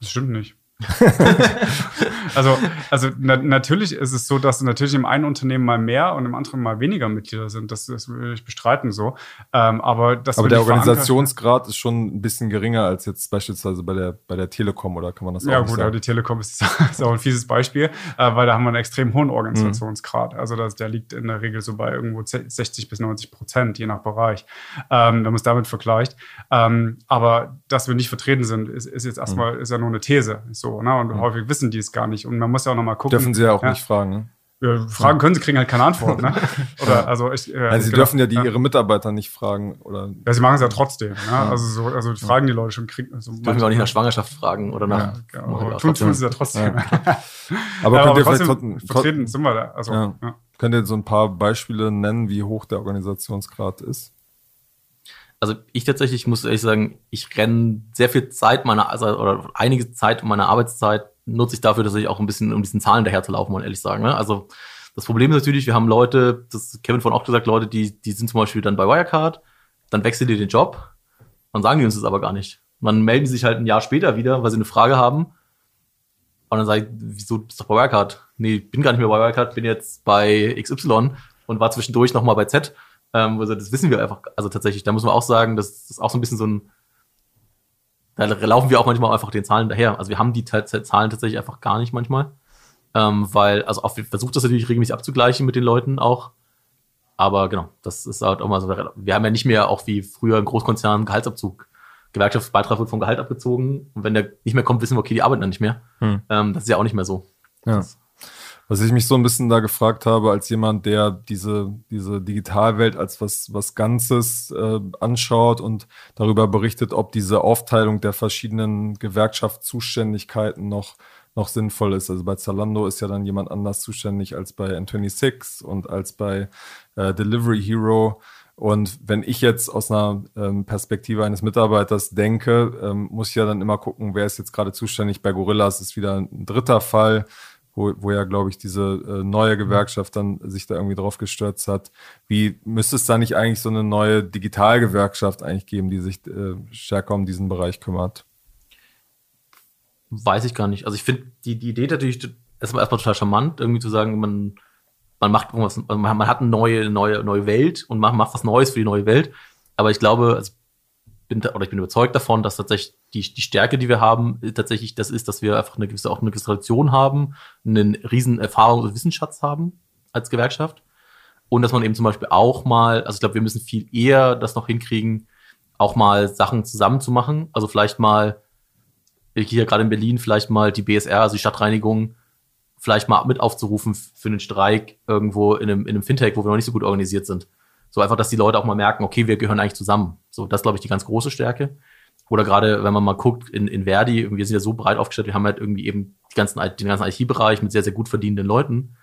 Das stimmt nicht. also, also na, natürlich ist es so, dass natürlich im einen Unternehmen mal mehr und im anderen mal weniger Mitglieder sind. Das, das will ich bestreiten so. Ähm, aber das aber der Organisationsgrad ist schon ein bisschen geringer als jetzt beispielsweise bei der, bei der Telekom, oder kann man das ja, auch Ja, gut, sagen? aber die Telekom ist, ist, auch ein fieses Beispiel, äh, weil da haben wir einen extrem hohen Organisationsgrad. Mhm. Also das, der liegt in der Regel so bei irgendwo 60 bis 90 Prozent, je nach Bereich, ähm, wenn man es damit vergleicht. Ähm, aber dass wir nicht vertreten sind, ist, ist jetzt erstmal, mhm. ist ja nur eine These. So, ne? Und mhm. häufig wissen die es gar nicht. Und man muss ja auch noch mal gucken. Dürfen sie ja auch ja. nicht fragen, ne? Ja, fragen können sie, kriegen halt keine Antwort. Ne? Oder, also ich, äh, also sie genau, dürfen ja die ihre Mitarbeiter nicht fragen. Oder ja, sie machen es ja trotzdem. Ne? Also, so, also die fragen die Leute schon. Kriegen, also dürfen wir auch nicht nach Schwangerschaft fragen oder nach. Ja, genau. tun, tun sie ja trotzdem. aber könnt ihr vielleicht trotzdem, vertreten sind wir da. Also, Könnt ihr so ein paar Beispiele nennen, wie hoch der Organisationsgrad ist? Also ich tatsächlich muss ehrlich sagen, ich renne sehr viel Zeit meiner, also oder einige Zeit meiner Arbeitszeit nutze ich dafür, dass ich auch ein bisschen um diesen Zahlen daher zu laufen, muss ehrlich sagen. Ne? Also das Problem ist natürlich, wir haben Leute, das Kevin von auch gesagt, Leute, die, die sind zum Beispiel dann bei Wirecard, dann wechseln die den Job, dann sagen die uns das aber gar nicht. Dann melden die sich halt ein Jahr später wieder, weil sie eine Frage haben. Und dann sage ich, wieso bist du bei Wirecard? Nee, bin gar nicht mehr bei Wirecard, bin jetzt bei XY und war zwischendurch nochmal bei Z. Ähm, also das wissen wir einfach, also tatsächlich, da muss man auch sagen, das ist auch so ein bisschen so ein, da laufen wir auch manchmal einfach den Zahlen daher. Also wir haben die Zahlen tatsächlich einfach gar nicht manchmal. Ähm, weil, also auch, wir versuchen das natürlich regelmäßig abzugleichen mit den Leuten auch. Aber genau, das ist halt auch mal so. Wir haben ja nicht mehr auch wie früher im Großkonzern Gehaltsabzug. Gewerkschaftsbeitrag wird vom Gehalt abgezogen. Und wenn der nicht mehr kommt, wissen wir, okay, die arbeiten dann nicht mehr. Hm. Ähm, das ist ja auch nicht mehr so. Ja. Was ich mich so ein bisschen da gefragt habe, als jemand, der diese, diese Digitalwelt als was, was Ganzes äh, anschaut und darüber berichtet, ob diese Aufteilung der verschiedenen Gewerkschaftszuständigkeiten noch, noch sinnvoll ist. Also bei Zalando ist ja dann jemand anders zuständig als bei N26 und als bei äh, Delivery Hero. Und wenn ich jetzt aus einer ähm, Perspektive eines Mitarbeiters denke, ähm, muss ich ja dann immer gucken, wer ist jetzt gerade zuständig. Bei Gorillas ist wieder ein dritter Fall wo, wo ja, glaube ich, diese äh, neue Gewerkschaft dann sich da irgendwie drauf gestürzt hat. Wie müsste es da nicht eigentlich so eine neue Digitalgewerkschaft eigentlich geben, die sich äh, stärker um diesen Bereich kümmert? Weiß ich gar nicht. Also ich finde die, die Idee natürlich erstmal, erstmal total charmant, irgendwie zu sagen, man, man macht irgendwas, man, man hat eine neue, neue, neue Welt und macht, macht was Neues für die neue Welt. Aber ich glaube, also bin, oder ich bin überzeugt davon, dass tatsächlich die, die Stärke, die wir haben, tatsächlich das ist, dass wir einfach eine gewisse, auch eine gewisse Tradition haben, einen riesen Erfahrungs- und Wissensschatz haben als Gewerkschaft. Und dass man eben zum Beispiel auch mal, also ich glaube, wir müssen viel eher das noch hinkriegen, auch mal Sachen zusammen zu machen. Also vielleicht mal, hier gerade in Berlin, vielleicht mal die BSR, also die Stadtreinigung, vielleicht mal mit aufzurufen für einen Streik irgendwo in einem, in einem Fintech, wo wir noch nicht so gut organisiert sind. So einfach, dass die Leute auch mal merken, okay, wir gehören eigentlich zusammen. So, das glaube ich die ganz große Stärke. Oder gerade, wenn man mal guckt, in, in Verdi, wir sind ja so breit aufgestellt, wir haben halt irgendwie eben die ganzen, den ganzen IT-Bereich mit sehr, sehr gut verdienenden Leuten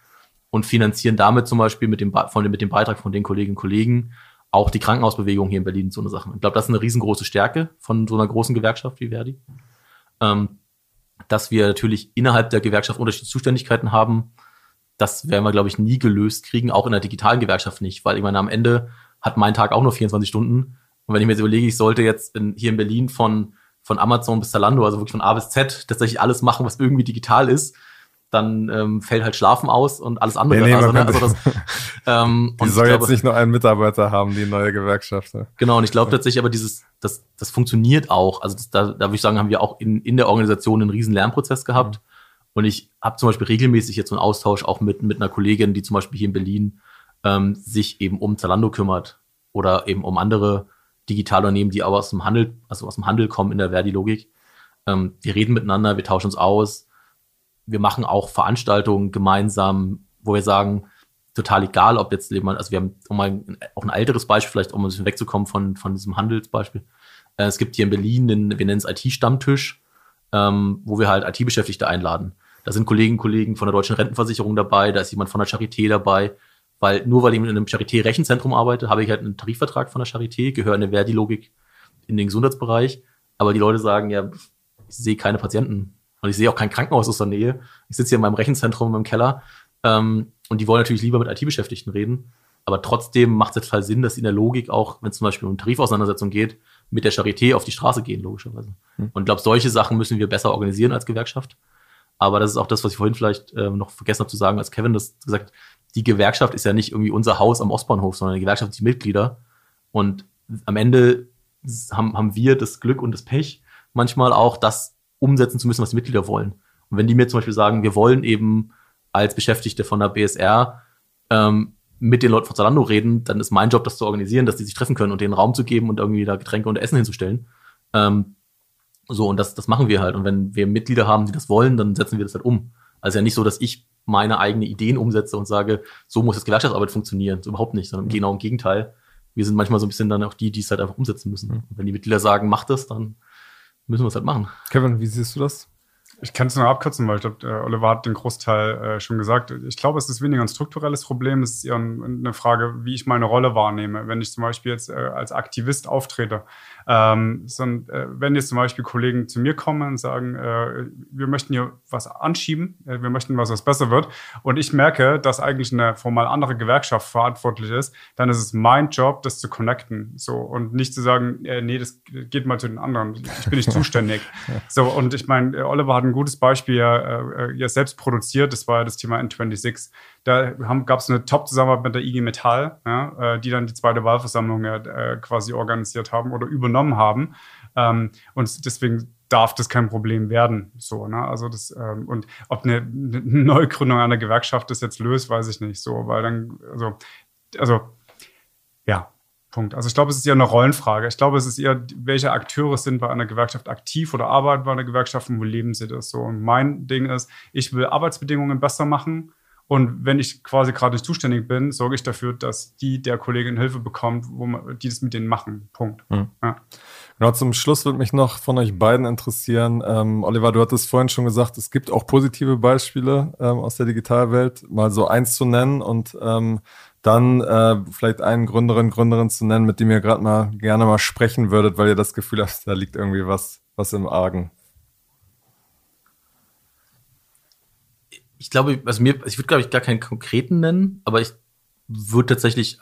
und finanzieren damit zum Beispiel mit dem, von, mit dem Beitrag von den Kolleginnen und Kollegen auch die Krankenhausbewegung hier in Berlin so eine Sache. Ich glaube, das ist eine riesengroße Stärke von so einer großen Gewerkschaft wie Verdi. Ähm, dass wir natürlich innerhalb der Gewerkschaft unterschiedliche Zuständigkeiten haben, das werden wir, glaube ich, nie gelöst kriegen, auch in der digitalen Gewerkschaft nicht, weil ich meine, am Ende hat mein Tag auch nur 24 Stunden. Und wenn ich mir jetzt überlege, ich sollte jetzt in, hier in Berlin von, von Amazon bis Zalando, also wirklich von A bis Z, tatsächlich alles machen, was irgendwie digital ist, dann ähm, fällt halt Schlafen aus und alles andere. Nee, nee, also, ne? also das, ähm, die soll glaube, jetzt nicht nur einen Mitarbeiter haben, die neue Gewerkschaft. Ne? Genau, und ich glaube tatsächlich aber dieses, das, das funktioniert auch. Also das, da, da würde ich sagen, haben wir auch in, in der Organisation einen riesen Lernprozess gehabt. Mhm und ich habe zum Beispiel regelmäßig jetzt so einen Austausch auch mit, mit einer Kollegin, die zum Beispiel hier in Berlin ähm, sich eben um Zalando kümmert oder eben um andere Digitalunternehmen, die aber aus dem Handel, also aus dem Handel kommen in der Verdi-Logik. Ähm, wir reden miteinander, wir tauschen uns aus. Wir machen auch Veranstaltungen gemeinsam, wo wir sagen, total egal, ob jetzt jemand, also wir haben um mal auch ein älteres Beispiel, vielleicht um ein bisschen wegzukommen von, von diesem Handelsbeispiel. Äh, es gibt hier in Berlin den, wir nennen es IT-Stammtisch, ähm, wo wir halt IT-Beschäftigte einladen. Da sind Kollegen, Kollegen von der Deutschen Rentenversicherung dabei, da ist jemand von der Charité dabei. Weil nur weil ich in einem Charité-Rechenzentrum arbeite, habe ich halt einen Tarifvertrag von der Charité, gehöre in der Verdi-Logik in den Gesundheitsbereich. Aber die Leute sagen, ja, ich sehe keine Patienten und ich sehe auch kein Krankenhaus aus der Nähe. Ich sitze hier in meinem Rechenzentrum in meinem Keller ähm, und die wollen natürlich lieber mit IT-Beschäftigten reden. Aber trotzdem macht es total Sinn, dass in der Logik auch, wenn es zum Beispiel um Tarifauseinandersetzung geht, mit der Charité auf die Straße gehen, logischerweise. Hm. Und ich glaube, solche Sachen müssen wir besser organisieren als Gewerkschaft. Aber das ist auch das, was ich vorhin vielleicht äh, noch vergessen habe zu sagen, als Kevin das gesagt hat, die Gewerkschaft ist ja nicht irgendwie unser Haus am Ostbahnhof, sondern die Gewerkschaft die Mitglieder. Und am Ende haben, haben wir das Glück und das Pech, manchmal auch das umsetzen zu müssen, was die Mitglieder wollen. Und wenn die mir zum Beispiel sagen, wir wollen eben als Beschäftigte von der BSR ähm, mit den Leuten von Zalando reden, dann ist mein Job, das zu organisieren, dass die sich treffen können und denen Raum zu geben und irgendwie da Getränke und Essen hinzustellen. Ähm, so, und das, das machen wir halt. Und wenn wir Mitglieder haben, die das wollen, dann setzen wir das halt um. Also ja nicht so, dass ich meine eigenen Ideen umsetze und sage, so muss das Gewerkschaftsarbeit funktionieren. So überhaupt nicht, sondern mhm. genau im Gegenteil. Wir sind manchmal so ein bisschen dann auch die, die es halt einfach umsetzen müssen. Mhm. Und wenn die Mitglieder sagen, mach das, dann müssen wir es halt machen. Kevin, wie siehst du das? Ich kann es nur abkürzen, weil ich glaube, äh, Oliver hat den Großteil äh, schon gesagt. Ich glaube, es ist weniger ein strukturelles Problem. Es ist eher eine Frage, wie ich meine Rolle wahrnehme. Wenn ich zum Beispiel jetzt äh, als Aktivist auftrete, ähm, sondern, äh, wenn jetzt zum Beispiel Kollegen zu mir kommen und sagen, äh, wir möchten hier was anschieben, äh, wir möchten was, was besser wird, und ich merke, dass eigentlich eine formal andere Gewerkschaft verantwortlich ist, dann ist es mein Job, das zu connecten. So, und nicht zu sagen, äh, nee, das geht mal zu den anderen. Ich bin nicht zuständig. So, und ich meine, äh, Oliver hat ein gutes Beispiel ja, äh, ja selbst produziert, das war ja das Thema N26. Da gab es eine Top-Zusammenarbeit mit der IG Metall, ja, die dann die zweite Wahlversammlung ja, äh, quasi organisiert haben oder übernommen haben. Ähm, und deswegen darf das kein Problem werden. So, ne? Also das, ähm, und ob eine, eine Neugründung einer Gewerkschaft das jetzt löst, weiß ich nicht. So, weil dann, also, also ja, Punkt. Also ich glaube, es ist eher eine Rollenfrage. Ich glaube, es ist eher, welche Akteure sind bei einer Gewerkschaft aktiv oder arbeiten bei einer Gewerkschaft und wo leben sie das so. Und mein Ding ist, ich will Arbeitsbedingungen besser machen und wenn ich quasi gerade nicht zuständig bin, sorge ich dafür, dass die der Kollegin Hilfe bekommt, wo man, die das mit denen machen. Punkt. Mhm. Ja. Genau, zum Schluss würde mich noch von euch beiden interessieren. Ähm, Oliver, du hattest vorhin schon gesagt, es gibt auch positive Beispiele ähm, aus der Digitalwelt, mal so eins zu nennen und ähm, dann äh, vielleicht einen Gründerin, Gründerin zu nennen, mit dem ihr gerade mal gerne mal sprechen würdet, weil ihr das Gefühl habt, da liegt irgendwie was, was im Argen. Ich glaube, also mir, ich würde, glaube ich, gar keinen konkreten nennen, aber ich würde tatsächlich,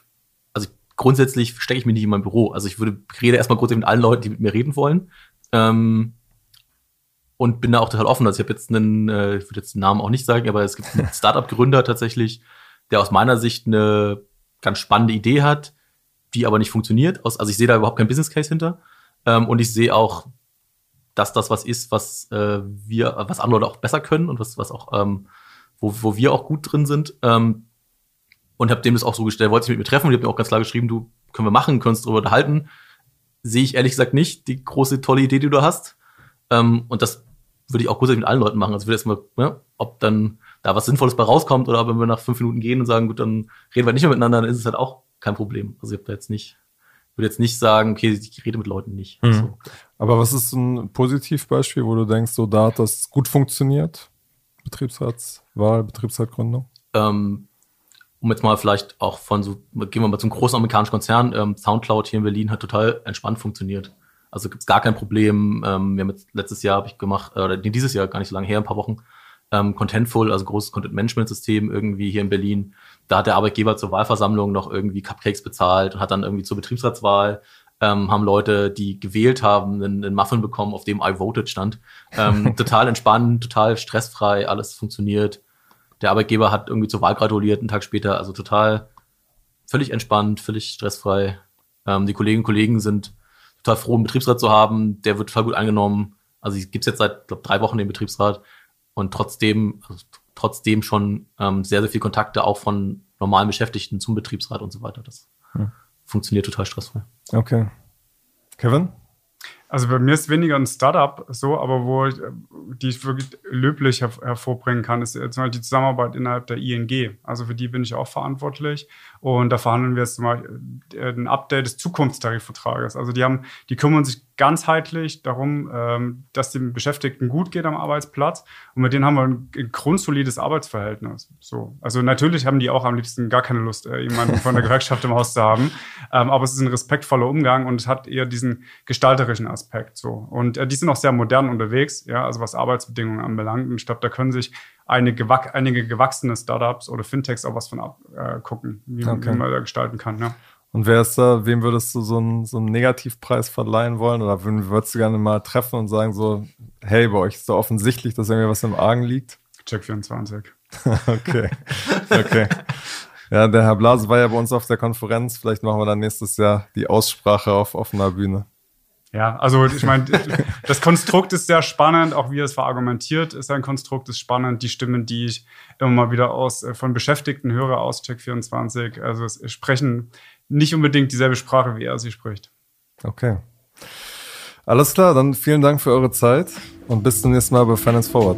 also grundsätzlich stecke ich mich nicht in mein Büro. Also ich würde rede erstmal grundsätzlich mit allen Leuten, die mit mir reden wollen. Ähm, und bin da auch total offen. Also ich habe jetzt einen, äh, ich würde jetzt den Namen auch nicht sagen, aber es gibt einen Startup-Gründer tatsächlich, der aus meiner Sicht eine ganz spannende Idee hat, die aber nicht funktioniert. Also ich sehe da überhaupt keinen Business Case hinter. Ähm, und ich sehe auch, dass das was ist, was äh, wir, was andere Leute auch besser können und was, was auch ähm, wo, wo wir auch gut drin sind. Ähm, und habe dem das auch so gestellt, wollte sich mit mir treffen und ich habe mir auch ganz klar geschrieben, du können wir machen, können uns darüber unterhalten. Sehe ich ehrlich gesagt nicht die große tolle Idee, die du hast. Ähm, und das würde ich auch grundsätzlich mit allen Leuten machen. Also würde erstmal, ne, ob dann da was Sinnvolles bei rauskommt oder wenn wir nach fünf Minuten gehen und sagen, gut, dann reden wir nicht mehr miteinander, dann ist es halt auch kein Problem. Also ich habe da jetzt nicht, würde jetzt nicht sagen, okay, ich rede mit Leuten nicht. Mhm. So. Aber was ist ein Positivbeispiel, wo du denkst, so da hat das gut funktioniert? Betriebsratswahl, Betriebsratgründung? Ähm, um jetzt mal vielleicht auch von so, gehen wir mal zum großen amerikanischen Konzern, ähm, Soundcloud hier in Berlin hat total entspannt funktioniert. Also gibt es gar kein Problem. Ähm, wir haben jetzt letztes Jahr habe ich gemacht, äh, oder dieses Jahr gar nicht so lange her, ein paar Wochen, ähm, Contentful, also großes Content-Management-System irgendwie hier in Berlin. Da hat der Arbeitgeber zur Wahlversammlung noch irgendwie Cupcakes bezahlt und hat dann irgendwie zur Betriebsratswahl ähm, haben Leute, die gewählt haben, einen, einen Muffin bekommen, auf dem I voted stand. Ähm, total entspannt, total stressfrei, alles funktioniert. Der Arbeitgeber hat irgendwie zur Wahl gratuliert, einen Tag später, also total völlig entspannt, völlig stressfrei. Ähm, die Kolleginnen und Kollegen sind total froh, einen Betriebsrat zu haben. Der wird total gut angenommen. Also es gibt jetzt seit glaub, drei Wochen den Betriebsrat und trotzdem, also trotzdem schon ähm, sehr, sehr viel Kontakte auch von normalen Beschäftigten zum Betriebsrat und so weiter. Das hm. Funktioniert total stressfrei. Okay. Kevin? Also bei mir ist weniger ein Startup so, aber wo ich, die ich wirklich löblich her hervorbringen kann, ist zum Beispiel die Zusammenarbeit innerhalb der ING. Also für die bin ich auch verantwortlich. Und da verhandeln wir jetzt zum Beispiel äh, ein Update des Zukunftstarifvertrages. Also die haben, die kümmern sich ganzheitlich darum, ähm, dass den Beschäftigten gut geht am Arbeitsplatz. Und mit denen haben wir ein, ein grundsolides Arbeitsverhältnis. So. Also natürlich haben die auch am liebsten gar keine Lust, äh, jemanden von der Gewerkschaft im Haus zu haben. Ähm, aber es ist ein respektvoller Umgang und es hat eher diesen gestalterischen Aspekt. So. Und äh, die sind auch sehr modern unterwegs, ja, also was Arbeitsbedingungen anbelangt. Und ich glaube, da können sich einige, einige gewachsene Startups oder Fintechs auch was von abgucken, äh, wie, okay. wie man da gestalten kann. Ja. Und wer ist da, wem würdest du so einen, so einen Negativpreis verleihen wollen? Oder würdest du gerne mal treffen und sagen so, hey, bei euch ist so offensichtlich, dass irgendwie was im Argen liegt? Check 24. okay. Okay. Ja, der Herr Blase war ja bei uns auf der Konferenz. Vielleicht machen wir dann nächstes Jahr die Aussprache auf offener Bühne. Ja, also ich meine, das Konstrukt ist sehr spannend, auch wie es verargumentiert ist ein Konstrukt, ist spannend. Die Stimmen, die ich immer mal wieder aus äh, von Beschäftigten höre aus Check24, also sprechen nicht unbedingt dieselbe Sprache, wie er sie spricht. Okay. Alles klar, dann vielen Dank für eure Zeit und bis zum nächsten Mal bei Finance Forward.